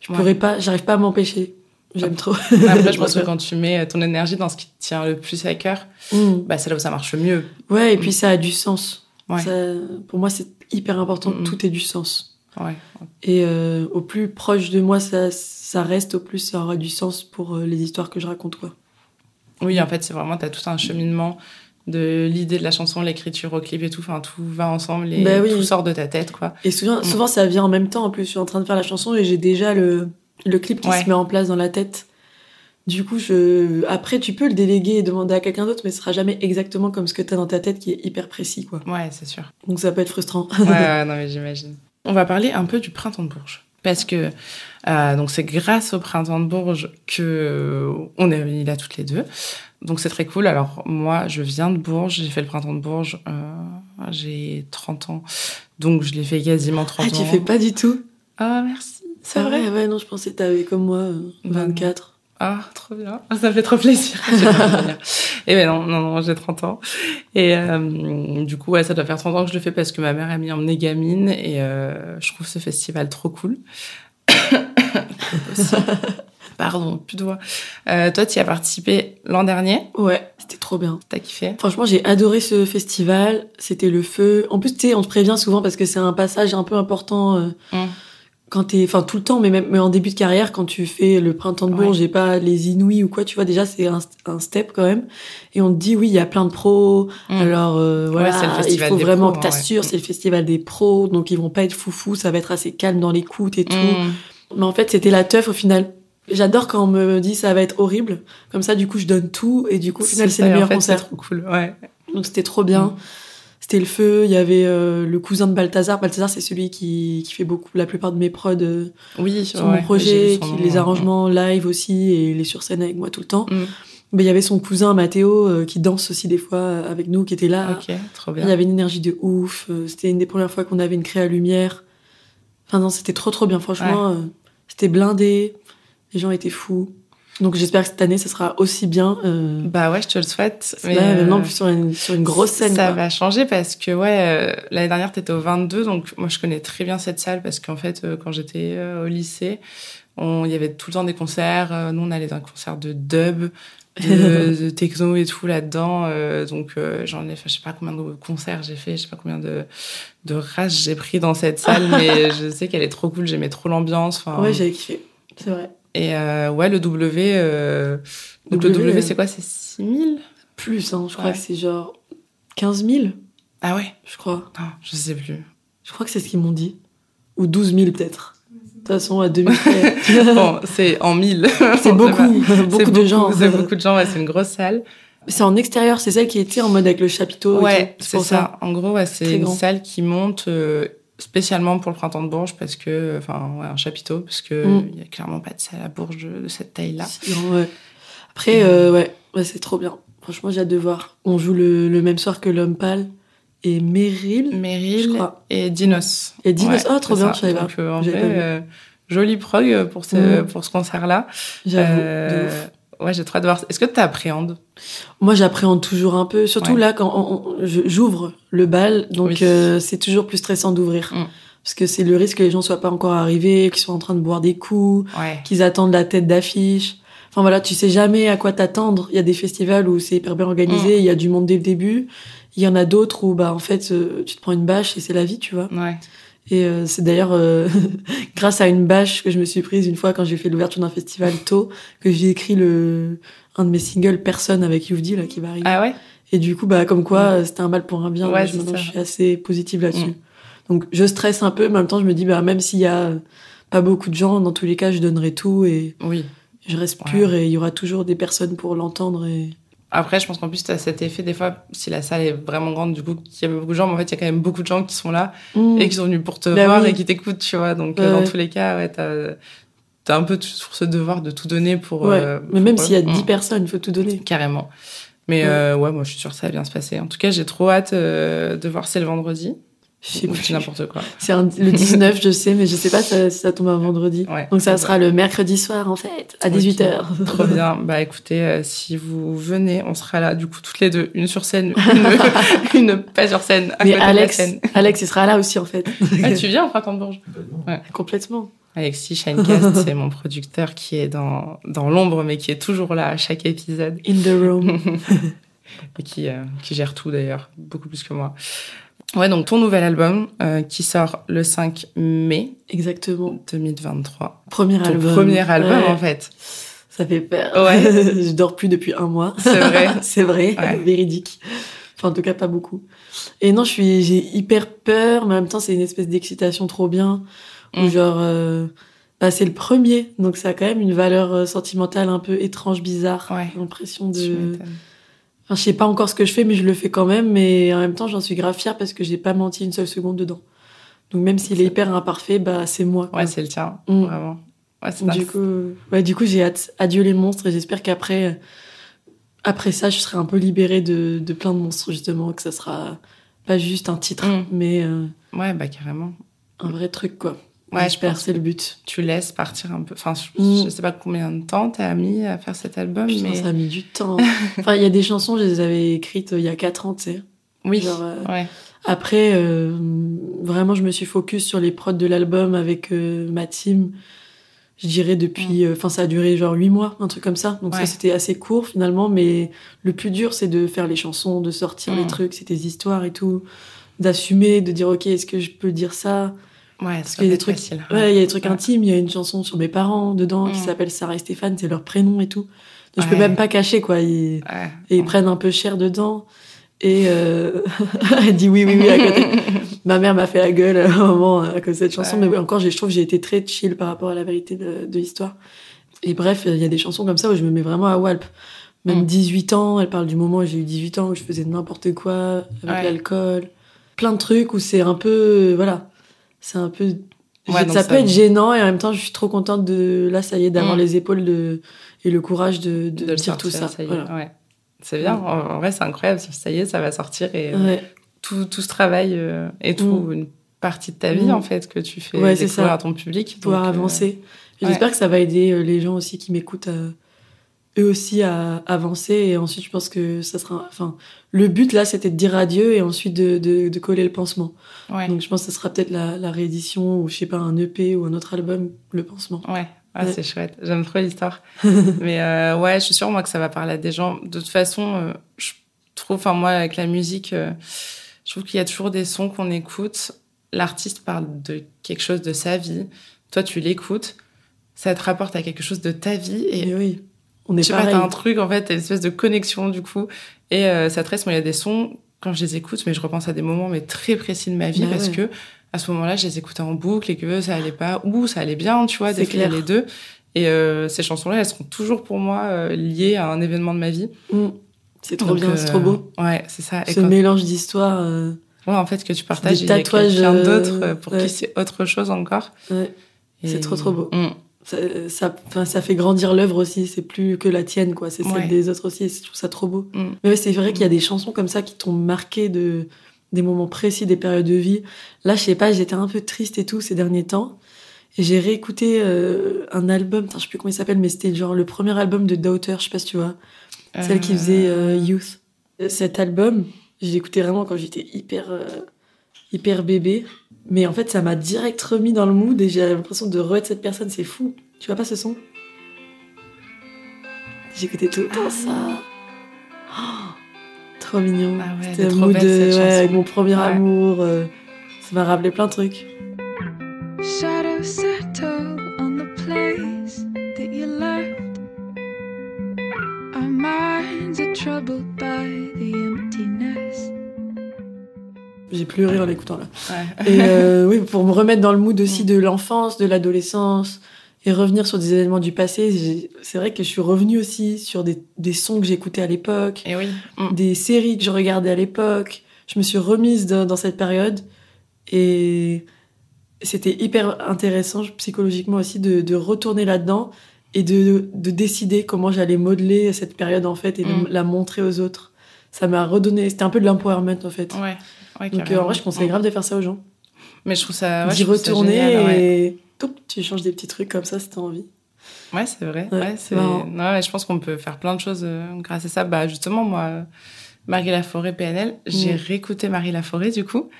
Je Ouais. pourrais pas, j'arrive pas à m'empêcher. J'aime trop. Après, je pense que quand tu mets ton énergie dans ce qui te tient le plus à cœur, Mm. bah, c'est là où ça marche mieux. Ouais, et puis ça a du sens. Ouais. Ça- pour moi, c'est hyper important que Mhm. tout ait du sens. Ouais. Et euh, au plus proche de moi ça, ça reste, au plus ça aura du sens pour euh, les histoires que je raconte. Quoi. Oui, en fait, c'est vraiment, t'as tout un cheminement de l'idée de la chanson, l'écriture au clip et tout. Enfin, tout va ensemble et Bah oui. tout sort de ta tête, quoi. Et souvent, Mm. souvent, ça vient en même temps. En plus, je suis en train de faire la chanson et j'ai déjà le, le clip qui Ouais. se met en place dans la tête. Du coup, je... après, tu peux le déléguer et demander à quelqu'un d'autre, mais ce sera jamais exactement comme ce que tu as dans ta tête qui est hyper précis. quoi. Ouais, c'est sûr. Donc ça peut être frustrant. Ouais, ouais, non, mais j'imagine. On va parler un peu du printemps de Bourges. Parce que euh, donc c'est grâce au printemps de Bourges que euh, on est réunis là toutes les deux. Donc c'est très cool. Alors moi, je viens de Bourges, j'ai fait le printemps de Bourges, euh, j'ai 30 ans. Donc je l'ai fait quasiment 30 ah, ans. tu fais pas du tout? Ah, merci. C'est Ah vrai? ouais, ouais, non, je pensais que t'avais comme moi euh, Bah non. 24. Ah, trop bien. Ça me fait trop plaisir. Et ben non, non, non, j'ai 30 ans. Et euh, du coup, ouais, ça doit faire 30 ans que je le fais parce que ma mère a mis emmener gamine et euh, je trouve ce festival trop cool. Pardon, plus de voix. Euh, toi, tu y as participé l'an dernier. Ouais, c'était trop bien. T'as kiffé Franchement, j'ai adoré ce festival. C'était le feu. En plus, tu sais, on te prévient souvent parce que c'est un passage un peu important euh, Mm. quand t'es, enfin tout le temps, mais même mais en début de carrière, quand tu fais le printemps de Bourges Ouais. et pas les Inouïs ou quoi, tu vois déjà c'est un, un step quand même. Et on te dit oui, il y a plein de pros. Mm. Alors euh, voilà, c'est le il festival faut vraiment pros, que t'assures, ouais. c'est le festival des pros, donc ils vont pas être foufous, ça va être assez calme dans l'écoute et tout. Mm. Mais en fait, c'était la teuf au final. J'adore quand on me dit ça va être horrible. Comme ça, du coup, je donne tout et du coup, au final, c'est le et en meilleur fait, concert. Trop cool, ouais. Donc c'était trop bien. Mm. C'était le feu. Il y avait euh, le cousin de Balthazar. Balthazar, c'est celui qui, qui fait beaucoup la plupart de mes prods euh, Oui, sur ouais, mon projet, qui les arrangements live aussi et il est sur scène avec moi tout le temps. Mm. Mais il y avait son cousin Mathéo euh, qui danse aussi des fois avec nous, qui était là. Ok, trop Il y bien. avait une énergie de ouf. C'était une des premières fois qu'on avait une créa lumière. Enfin non, c'était trop trop bien. Franchement, c'était blindé. Les gens étaient fous. Donc j'espère que cette année, ça sera aussi bien. Euh, Bah ouais, je te le souhaite. là, maintenant, euh, plus sur une, sur une grosse scène. Ça quoi. va changer parce que ouais, euh, l'année dernière t'étais au 22, donc moi je connais très bien cette salle parce qu'en fait euh, quand j'étais au lycée, il y avait tout le temps des concerts. nous on allait dans un concert de dub, de, de techno et tout là-dedans. donc j'en ai, fait, je sais pas combien de concerts j'ai fait, je sais pas combien de de races j'ai pris dans cette salle, mais je sais qu'elle est trop cool. J'aimais trop l'ambiance. Ouais, j'avais kiffé. C'est vrai. Et euh, ouais, le W. euh, donc le W, W, euh, c'est quoi? C'est 6000 Plus, hein, je crois Ouais. que c'est genre 15 000, Ah ouais je crois. Non, je sais plus. Je crois que c'est ce qu'ils m'ont dit. Ou 12 000 peut-être. De toute façon, à 2000 près. bon, c'est en mille. c'est On beaucoup, beaucoup C'est de gens. C'est beaucoup de gens, ouais, c'est une grosse salle. C'est en extérieur, c'est celle qui était en mode avec le chapiteau. ouais, c'est ça. En gros, ouais, c'est une grand. salle qui monte euh, spécialement pour le printemps de Bourges parce que, enfin, ouais, un chapiteau parce que Mm. il y a clairement pas de salle à Bourges de, cette taille-là. Si, ouais. Après, euh, ouais, ouais c'est trop bien. Franchement, j'ai hâte de voir. On joue le, le même soir que l'homme pâle et Meryl. Je Meryl crois. et Dinos. Et Dinos, oh, trop bien, je savais pas. Euh, euh, jolie prog pour ce, Mm. pour ce concert-là. J'avoue. de Euh, ouf. Ouais, j'ai trop hâte de voir. Est-ce que tu appréhendes Moi, j'appréhende toujours un peu, surtout Ouais. là quand on- on- je- j'ouvre le bal, donc Oui. euh, c'est toujours plus stressant d'ouvrir. Mm. Parce que c'est le risque que les gens soient pas encore arrivés, qu'ils soient en train de boire des coups, Ouais. qu'ils attendent la tête d'affiche. Enfin voilà, tu sais jamais à quoi t'attendre. Il y a des festivals où c'est hyper bien organisé, Mm. il y a du monde dès le début. Il y en a d'autres où bah en fait euh, tu te prends une bâche et c'est la vie, tu vois. Ouais. Et euh, c'est d'ailleurs euh, grâce à une bâche que je me suis prise une fois quand j'ai fait l'ouverture d'un festival tôt que j'ai écrit le un de mes singles Personne avec Youvdi là qui va arriver. Ah ouais? Et du coup, bah, comme quoi, c'était un mal pour un bien. Ouais, c'est maintenant, ça. je suis assez positive là-dessus. Mm. Donc, je stresse un peu, mais en même temps, je me dis, bah, même s'il y a pas beaucoup de gens, dans tous les cas, je donnerai tout et Oui. je reste pure et il y aura toujours des personnes pour l'entendre et. Après, je pense qu'en plus, tu as cet effet, des fois, si la salle est vraiment grande, du coup, qu'il y a beaucoup de gens, mais en fait, il y a quand même beaucoup de gens qui sont là Mm. et qui sont venus pour te Bah voir oui. et qui t'écoutent, tu vois. Donc, euh, dans ouais. tous les cas, ouais, t'as as un peu toujours ce devoir de tout donner pour. Ouais. euh, mais même s'il y a eux. 10 Mm. personnes, il faut tout donner. Carrément. Mais Ouais. euh, ouais, moi, je suis sûre que ça va bien se passer. En tout cas, j'ai trop hâte euh, de voir c'est le vendredi. C'est n'importe quoi. C'est un- le 19, je sais, mais je sais pas si ça, tombe un vendredi. Ouais. Donc, ça sera le mercredi soir, en fait, à Ok. 18h. Trop bien. Bah écoutez, euh, si vous venez, on sera là, du coup, toutes les deux, une sur scène, une, une pas sur scène, à Mais côté de la Alex, scène. Alex, il sera là aussi, en fait. Ah, tu viens au printemps de Bourges Complètement. Alexis Shinecast, c'est mon producteur qui est dans, dans l'ombre, mais qui est toujours là à chaque épisode In the room. et qui, euh, qui gère tout d'ailleurs, beaucoup plus que moi. Ouais, donc ton nouvel album euh, qui sort le 5 mai Exactement. 2023. Premier Ton album. premier album Ouais. en fait. Ça fait peur. Ouais. je dors plus depuis un mois. C'est vrai. c'est vrai, Ouais. véridique. Enfin, en tout cas, pas beaucoup. Et non, je suis, j'ai hyper peur, mais en même temps, c'est une espèce d'excitation trop bien. Où Mm. genre, euh, bah, c'est le premier, donc ça a quand même une valeur euh, sentimentale un peu étrange, bizarre. Ouais. L'impression de. m'étonnes. Enfin, je sais pas encore ce que je fais, mais je le fais quand même. Mais en même temps, j'en suis grave fière parce que j'ai pas menti une seule seconde dedans. Donc même s'il est hyper imparfait, bah c'est moi. Ouais, c'est le tien, Mm. vraiment. Ouais, c'est Du coup, ouais, du coup, j'ai hâte. Adieu les monstres et j'espère qu'après, euh, après ça, je serai un peu libérée de, de plein de monstres justement, que ça sera pas juste un titre, Mm. mais euh, Ouais, bah carrément. un vrai truc quoi. Ouais, je j'espère, pense c'est le but. Tu laisses partir un peu. Enfin, je, Mm. je sais pas combien de temps t'as mis à faire cet album, Putain, mais ça a mis du temps. enfin, il y a des chansons, je les avais écrites euh, il y a quatre ans, tu sais. oui. Genre, euh, Ouais. Après, euh, vraiment, je me suis focus sur les prods de l'album avec euh, ma team. Je dirais depuis, euh, enfin, ça a duré genre huit mois, un truc comme ça. Donc Ouais. ça, c'était assez court finalement. Mais le plus dur, c'est de faire les chansons, de sortir Mm. les trucs, c'est des histoires et tout, d'assumer, de dire ok, est-ce que je peux dire ça? Ouais, Parce qu'il y a peut des trucs, facile. ouais, il y a des trucs Ouais. intimes. Il y a une chanson sur mes parents dedans qui Mm. s'appelle Sarah et Stéphane, c'est leur prénom et tout. Donc je peux Ouais. même pas cacher quoi. Ils, Ouais. et ils prennent un peu cher dedans. Et euh... elle dit oui, oui, oui à côté. Ma mère m'a fait la gueule à un moment à cause de cette chanson. Ouais. Mais ouais, encore, je trouve que j'ai été très chill par rapport à la vérité de, de l'histoire. Et bref, il y a des chansons comme ça où je me mets vraiment à Walp. Même Mm. 18 ans, elle parle du moment où j'ai eu 18 ans, où je faisais n'importe quoi avec Ouais. l'alcool. Plein de trucs où c'est un peu... Voilà. C'est un peu... Ouais, ça, ça- peut être gênant et en même temps, je suis trop contente de... Là, ça y est, d'avoir Mm. les épaules de... et le courage de, de, dire tout sortir, ça. y est, Voilà. ouais. C'est bien. En, vrai, c'est incroyable. Ça y est, ça va sortir et euh, Ouais. tout, tout ce travail euh, et tout Mm. une partie de ta vie Mm. en fait que tu fais découvrir ça. à ton public. pouvoir donc, euh, avancer. J'espère que ça va aider les gens aussi qui m'écoutent, euh, eux aussi à avancer. Et ensuite, je pense que ça sera. Enfin, le but là, c'était de dire adieu et ensuite de, de, de coller le pansement. ouais. Donc, je pense que ça sera peut-être la, la réédition ou je sais pas un EP ou un autre album, le pansement. Ouais, ah, Ouais. c'est chouette. J'aime trop l'histoire. Mais euh, ouais, je suis sûre moi que ça va parler à des gens. De toute façon, euh, je trouve, enfin moi avec la musique, euh, je trouve qu'il y a toujours des sons qu'on écoute. L'artiste parle de quelque chose de sa vie. Toi, tu l'écoutes. Ça te rapporte à quelque chose de ta vie et Et oui, on est je sais pas, t'as un truc en fait, t'as une espèce de connexion du coup. Et euh, ça te reste. Moi, il y a des sons quand je les écoute, mais je repense à des moments mais très précis de ma vie Bah parce ouais. que à ce moment-là, je les écoutais en boucle et que ça allait pas ou ça allait bien, tu vois. C'est clair. les deux. Et euh, ces chansons-là, elles seront toujours pour moi euh, liées à un événement de ma vie. Mm. C'est trop Donc, bien, euh, c'est trop beau. Ouais, c'est ça. Et Ce quand- mélange d'histoires. euh, ouais, en fait, que tu partages Des avec tatouages, quelqu'un euh, d'autre euh, pour ouais. qui c'est autre chose encore. ouais. C'est Et- trop, trop beau. Mm. Ça, ça, fait grandir l'œuvre aussi. C'est plus que la tienne, quoi. C'est Ouais. celle des autres aussi. Et je trouve ça trop beau. Mm. Mais ouais, c'est vrai qu'il y a des chansons comme ça qui t'ont marqué de des moments précis, des périodes de vie. Là, je sais pas, j'étais un peu triste et tout ces derniers temps. Et j'ai réécouté euh, un album, je sais plus comment il s'appelle, mais c'était genre le premier album de Daughter, je sais pas si tu vois. Celle qui Euh, faisait euh, Youth. Cet album, j'ai écouté vraiment quand j'étais hyper, euh, hyper bébé. Mais en fait, ça m'a direct remis dans le mood et j'ai l'impression de re-être cette personne, c'est fou. Tu vois pas ce son? J'écoutais tout le temps ça. Oh, trop mignon. Ah ouais, C'était un trop mood belle, de- ouais, avec mon premier Ouais. amour. euh, ça m'a rappelé plein de trucs. Shadows settle on the place that you left. Our minds are troubled by the emptiness. J'ai pleuré en l'écoutant là. Ouais. Et euh, oui, pour me remettre dans le mood aussi de l'enfance, de l'adolescence, et revenir sur des événements du passé, c'est vrai que je suis revenue aussi sur des, des sons que j'écoutais à l'époque, oui. Mm. des séries que je regardais à l'époque. Je me suis remise dans, dans cette période et c'était hyper intéressant psychologiquement aussi de, de retourner là-dedans et de, de décider comment j'allais modeler cette période en fait et de Mm. la montrer aux autres. Ça m'a redonné, c'était un peu de l'empowerment en fait. Ouais. Ouais Donc euh, en vrai, je conseille grave de faire ça aux gens Mais je trouve ça. Ouais, d'y retourner génial, et toup, tu changes des petits trucs comme ça si t'as envie. Ouais, c'est vrai. Ouais, c'est je pense qu'on peut faire plein de choses euh, grâce à ça. Bah, justement, moi, euh, Marie Laforêt, PNL, j'ai Mm. réécouté Marie Laforêt, du coup,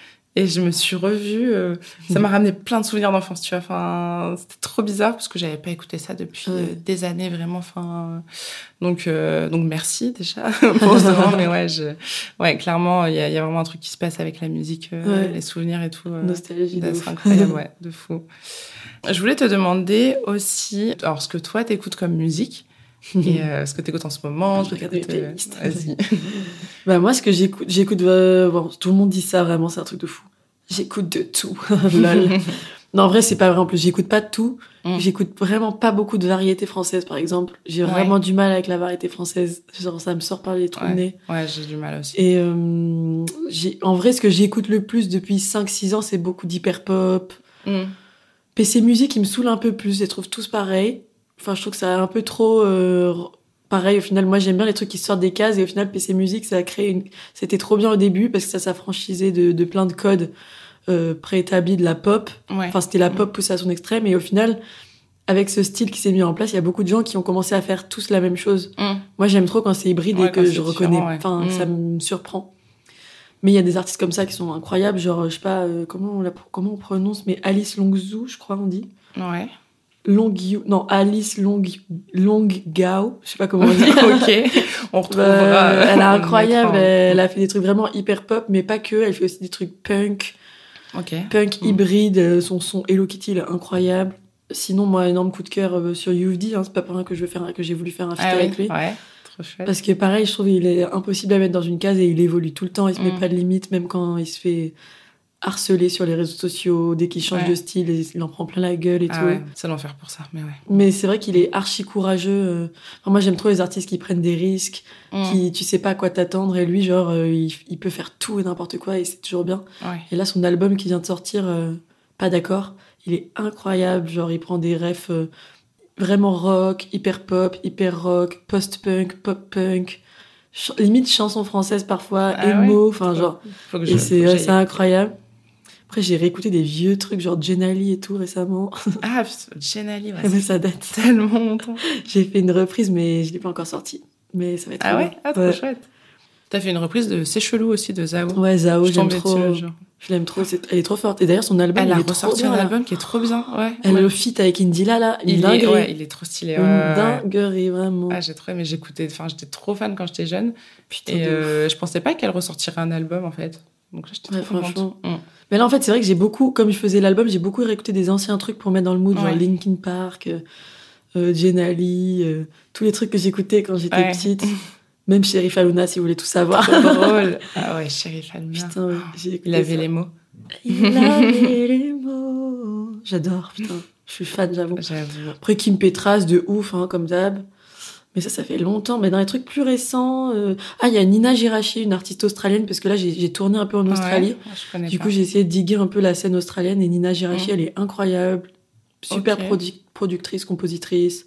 et je me suis revue. euh, ça m'a ramené plein de souvenirs d'enfance, tu vois. Enfin, c'était trop bizarre parce que j'avais pas écouté ça depuis Ouais. euh, des années, vraiment. Enfin, donc, euh, donc merci déjà pour ce moment. Mais ouais, je, ouais, clairement, il y a, il y a vraiment un truc qui se passe avec la musique, euh, Ouais. les souvenirs et tout. Nostalgie c'est incroyable, ouais, de fou. Je voulais te demander aussi, alors ce que toi t'écoutes comme musique et euh, ce que t'écoutes en ce moment. Je regarde t'écoutes, euh, playlists. Vas-y. Bah moi, ce que j'écoute, j'écoute. euh, bon, tout le monde dit ça vraiment, c'est un truc de fou. J'écoute de tout. Lol. non, en vrai, c'est pas vrai. En plus, j'écoute pas de tout. Mm. J'écoute vraiment pas beaucoup de variétés françaises, par exemple. J'ai Ouais. vraiment du mal avec la variété française. Genre, ça me sort par les trous de nez. Ouais, j'ai du mal aussi. Et euh, en vrai, ce que j'écoute le plus depuis 5-6 ans, c'est beaucoup d'hyper pop. Mm. PC Musique, ils me saoulent un peu plus. Je les trouve tous pareils. Enfin, je trouve que ça a un peu trop euh, pareil. Au final, moi, j'aime bien les trucs qui sortent des cases. Et au final, PC Musique, ça a créé une. C'était trop bien au début parce que ça s'affranchissait de, de plein de codes euh, préétablis de la pop. Ouais. Enfin, c'était la Mm. pop poussée à son extrême. Et au final, avec ce style qui s'est mis en place, il y a beaucoup de gens qui ont commencé à faire tous la même chose. Mm. Moi, j'aime trop quand c'est hybride Ouais, et que je reconnais. ouais. Enfin, Mm. ça me surprend. Mais il y a des artistes comme ça qui sont incroyables, genre, je sais pas, euh, comment, on la, comment on prononce, mais Alice Longzhou, je crois, on dit. Ouais. Non, Alice Long, Longgao, je sais pas comment on dit. ok. On retrouvera. Euh, elle est incroyable, elle a fait des trucs vraiment hyper pop, mais pas que, elle fait aussi des trucs punk. Ok. Punk Mm. hybride, euh, son son Hello Kitty il est incroyable. Sinon, moi, énorme coup de cœur euh, sur UFD, hein, c'est pas pour rien que je veux faire, que j'ai voulu faire un feat Ah oui, avec lui. ouais. Trop chouette. Parce que pareil, je trouve qu'il est impossible à mettre dans une case et il évolue tout le temps, il se met Mm. pas de limite, même quand il se fait harceler sur les réseaux sociaux, dès qu'il change Ouais. de style, il en prend plein la gueule et Ah tout. ouais, c'est l'enfer pour ça, mais ouais. Mais c'est vrai qu'il est archi courageux. euh. Enfin, moi, j'aime trop les artistes qui prennent des risques, Mm. qui tu sais pas à quoi t'attendre et lui, genre, euh, il, il peut faire tout et n'importe quoi et c'est toujours bien. Ouais. Et là, son album qui vient de sortir, euh, pas d'accord, il est incroyable. Genre, il prend des refs euh, vraiment rock, hyper pop, hyper rock, post-punk, pop-punk, limite chanson française parfois, Ah emo, enfin genre. Faut que je- Et c'est incroyable. Après, j'ai réécouté des vieux trucs, genre Jenali et tout récemment. Ah, Jenali, ouais. Mais ça date. tellement longtemps. J'ai fait une reprise, mais je l'ai pas encore sortie. Mais ça va être Ah ouais? bien. Ah, trop Ouais. chouette. T'as fait une reprise de C'est chelou aussi de Zao. Ouais, Zao, j'aime trop. dessus. Je l'aime trop. Elle est trop forte. Et d'ailleurs, son album, Elle il a est trop ressorti bien. un album qui est trop bien, ouais. Elle ouais. le feat avec Indila, là. Il est, dinguerie. ouais, il est trop stylé. ouais, Une dinguerie, vraiment. Ah, j'ai trop aimé, j'écoutais, enfin, j'étais trop fan quand j'étais jeune. Putain, Et de euh, je pensais pas qu'elle ressortirait un album, en fait. Donc là, j'étais Ouais, contente. franchement. Mm. Mais là, en fait, c'est vrai que j'ai beaucoup, comme je faisais l'album, j'ai beaucoup réécouté des anciens trucs pour mettre dans le mood, genre. Linkin Park, euh, euh, Jenali, euh, tous les trucs que j'écoutais quand j'étais Ouais. petite. Même Sheriff Aluna, si vous voulez tout savoir. Trop drôle. Ah ouais, Chéri Falma. Putain, j'ai écouté Il avait ça. les mots. Il avait les mots. J'adore, putain. Je suis fan, j'avoue. J'avoue. Après, Kim Petras, de ouf, hein, comme d'hab. Mais ça, ça fait longtemps. Mais dans les trucs plus récents... euh, Ah, il y a Nina Girachi, une artiste australienne, parce que là, j'ai tourné un peu en Australie. Ouais, connais Du pas. coup, j'ai essayé de diguer un peu la scène australienne et Nina Girachi, Mm. elle est incroyable. Super produ- productrice, compositrice.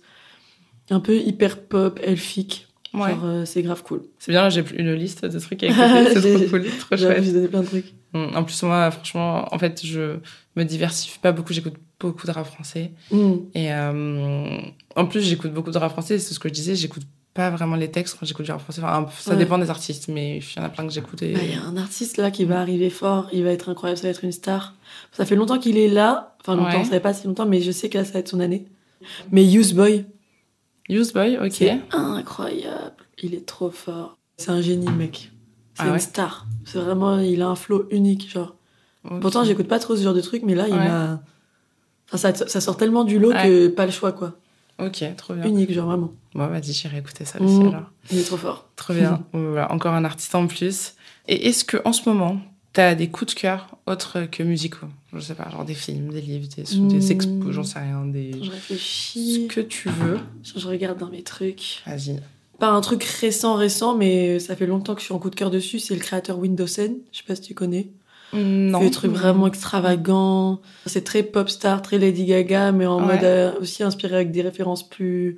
Un peu hyper pop, elfique. Ouais. Genre, euh, c'est grave cool. C'est bien, là, j'ai une liste de trucs à écouter. C'est trop cool, trop chouette. J'ai donné plein de trucs. Mm. En plus, moi, franchement, en fait, je me diversifie pas beaucoup. J'écoute beaucoup de rap français. Mm. Et euh, en plus, j'écoute beaucoup de rap français. C'est ce que je disais. J'écoute pas vraiment les textes quand j'écoute du rap français. Enfin, ça Ouais. dépend des artistes, mais il y en a plein que j'écoute. Et... Bah, Il y a un artiste là qui va arriver fort, il va être incroyable, ça va être une star. Ça fait longtemps qu'il est là. Enfin, longtemps, Ouais. ça fait pas si longtemps, mais je sais que là, ça va être son année. Mais Use Boy, Use Boy, ok. c'est incroyable. Il est trop fort. C'est un génie, mec. C'est Ah une ouais star. C'est vraiment, il a un flow unique, genre. Pourtant, j'écoute pas trop ce genre de truc, mais là, il m'a. Enfin, ça, ça sort tellement du lot Ouais. que pas le choix, quoi. Ok, trop bien. Unique, genre vraiment. Bon, vas-y, j'irai écouter ça aussi Mm. alors. Il est trop fort. Trop bien. voilà, encore un artiste en plus. Et est-ce que en ce moment, t'as des coups de cœur autres que musicaux? Je sais pas, genre des films, des livres, des, des Mm. expos, j'en sais rien, des. Je Ce réfléchis. que tu veux. Je regarde dans mes trucs. Vas-y. Pas un truc récent, récent, mais ça fait longtemps que je suis en coup de cœur dessus. C'est le créateur Windowsen. Je sais pas si tu connais. Non. Fait des trucs vraiment extravagants. C'est très pop star, très Lady Gaga, mais en Ouais. mode euh, aussi inspiré avec des références plus,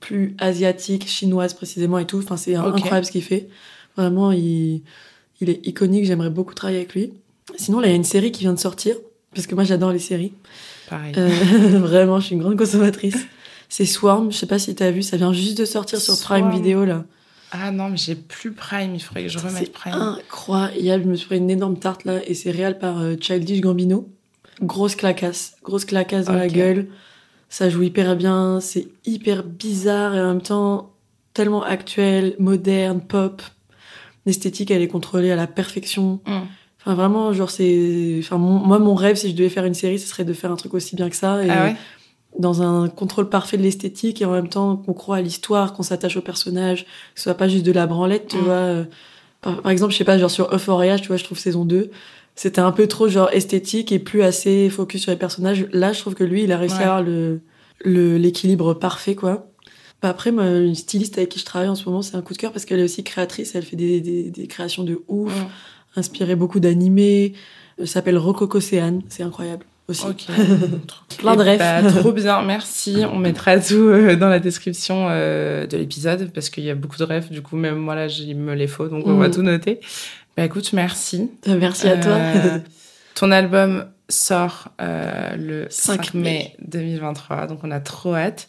plus asiatiques, chinoises précisément et tout. Enfin, c'est incroyable ce qu'il fait. Vraiment, il, il est iconique. J'aimerais beaucoup travailler avec lui. Sinon, là, il y a une série qui vient de sortir. Parce que moi, j'adore les séries. Pareil. Euh, vraiment, je suis une grande consommatrice. C'est Swarm. Je sais pas si t'as vu. Ça vient juste de sortir sur Prime Swarm. Video, là. Ah non, mais j'ai plus Prime, il faudrait que je remette Prime. incroyable. Je me suis fait une énorme tarte là et c'est réel par euh, Childish Gambino. Grosse clacasse, grosse clacasse dans la gueule. Ça joue hyper bien, c'est hyper bizarre et en même temps tellement actuel, moderne, pop. L'esthétique, elle est contrôlée à la perfection. Mm. Enfin vraiment, genre c'est, enfin mon- moi mon rêve si je devais faire une série, ce serait de faire un truc aussi bien que ça et Ah ouais? Dans un contrôle parfait de l'esthétique et en même temps qu'on croit à l'histoire, qu'on s'attache au personnage, que ce soit pas juste de la branlette, tu Mm. vois. euh, Par, par exemple, je sais pas, genre sur Euphoria, tu vois, je trouve saison 2, c'était un peu trop genre esthétique et plus assez focus sur les personnages. Là, je trouve que lui, il a réussi Ouais. à avoir le le- l'équilibre parfait, quoi. Bah, après, moi, une styliste avec qui je travaille en ce moment, c'est un coup de cœur parce qu'elle est aussi créatrice, elle fait des, des, des créations de ouf, Mm. inspiré beaucoup d'animés. Elle s'appelle Rococo Céane, c'est incroyable aussi. Ok. Plein de Eh rêves. bah, trop bien, merci. On mettra tout euh, dans la description euh, de l'épisode parce qu'il y a beaucoup de rêves. Du coup, même moi là, il me les faut, donc on Mm. va tout noter. Bah écoute, merci. Merci à toi. Euh, ton album sort euh, le 5, 5 mai. mai 2023, donc on a trop hâte.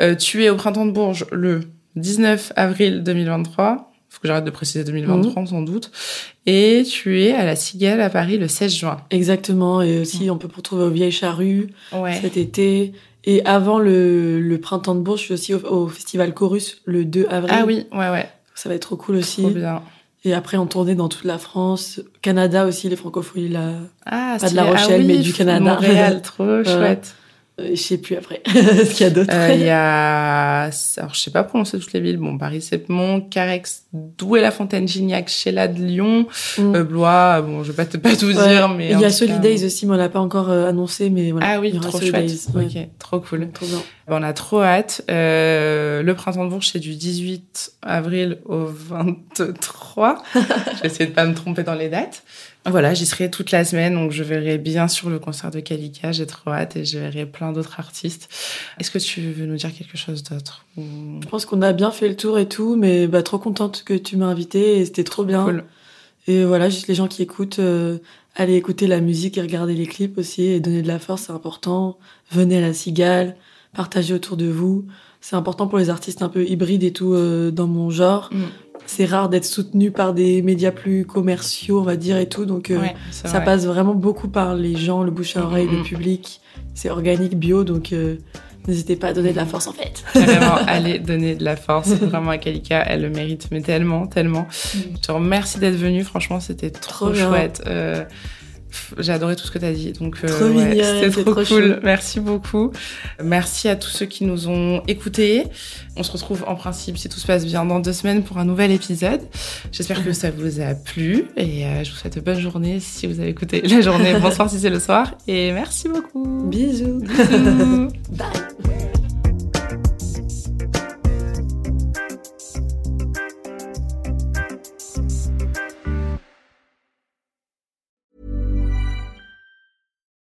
Euh, tu es au Printemps de Bourges le 19 avril 2023. Faut que j'arrête de préciser 2023 sans doute. Et tu es à la Cigale à Paris le 16 juin. Exactement, et aussi on peut retrouver aux Vieilles Charrues Ouais. cet été. Et avant le, le printemps de Bourges, je suis aussi au, au festival Chorus le 2 avril. Ah oui, ouais, ouais. Ça va être trop cool aussi. Trop bien. Et après, on tournait dans toute la France, Canada aussi, les francophonies, là. Ah, Pas de La. Ah Rochelle, oui, mais du Canada. Montréal, trop chouette. Euh, Je sais plus après ce qu'il y a d'autre. Euh, Il y a, alors je sais pas prononcer toutes les villes. Bon, Paris, Septemont, Carex, Douai-la-Fontaine, Gignac, Sheila de Lyon, Mm. euh, Blois. Bon, je vais pas te pas tout Ouais. dire, mais il y a tout Solid cas- aussi, mais on l'a pas encore annoncé, mais voilà. Ah oui, il y aura trop Solid chouette. Ouais. Ok, trop cool. Trop bien. Bon, on a trop hâte. Euh, le printemps de Bourges, c'est du 18 avril au 23. je vais essayer de pas me tromper dans les dates. Voilà, j'y serai toute la semaine, donc je verrai bien sûr le concert de Kalika. J'ai trop hâte et je verrai plein d'autres artistes. Est-ce que tu veux nous dire quelque chose d'autre Ou- Je pense qu'on a bien fait le tour et tout, mais bah, trop contente que tu m'as invité et c'était trop bien. Cool. Et voilà, juste les gens qui écoutent, euh, allez écouter la musique et regarder les clips aussi et donner de la force, c'est important. Venez à la cigale, partagez autour de vous. C'est important pour les artistes un peu hybrides et tout euh, dans mon genre. Mm. C'est rare d'être soutenu par des médias plus commerciaux, on va dire, et tout. Donc euh, Ouais, ça vrai. passe vraiment beaucoup par les gens, le bouche à oreille, Mm, le mm. public. C'est organique, bio, donc euh, n'hésitez pas à donner de la force en fait. Carrément, allez donner de la force vraiment à Kalika, elle le mérite, mais tellement, tellement. Je te remercie d'être venue, franchement, c'était trop, chouette. Euh, J'ai adoré tout ce que tu as dit, donc euh, ouais, c'était trop, trop cool. chou. Merci beaucoup. Merci à tous ceux qui nous ont écoutés. On se retrouve en principe, si tout se passe bien, dans deux semaines pour un nouvel épisode. J'espère que ça vous a plu et euh, je vous souhaite bonne journée si vous avez écouté la journée. Bonsoir si c'est le soir et merci beaucoup. Bisous. Bisous.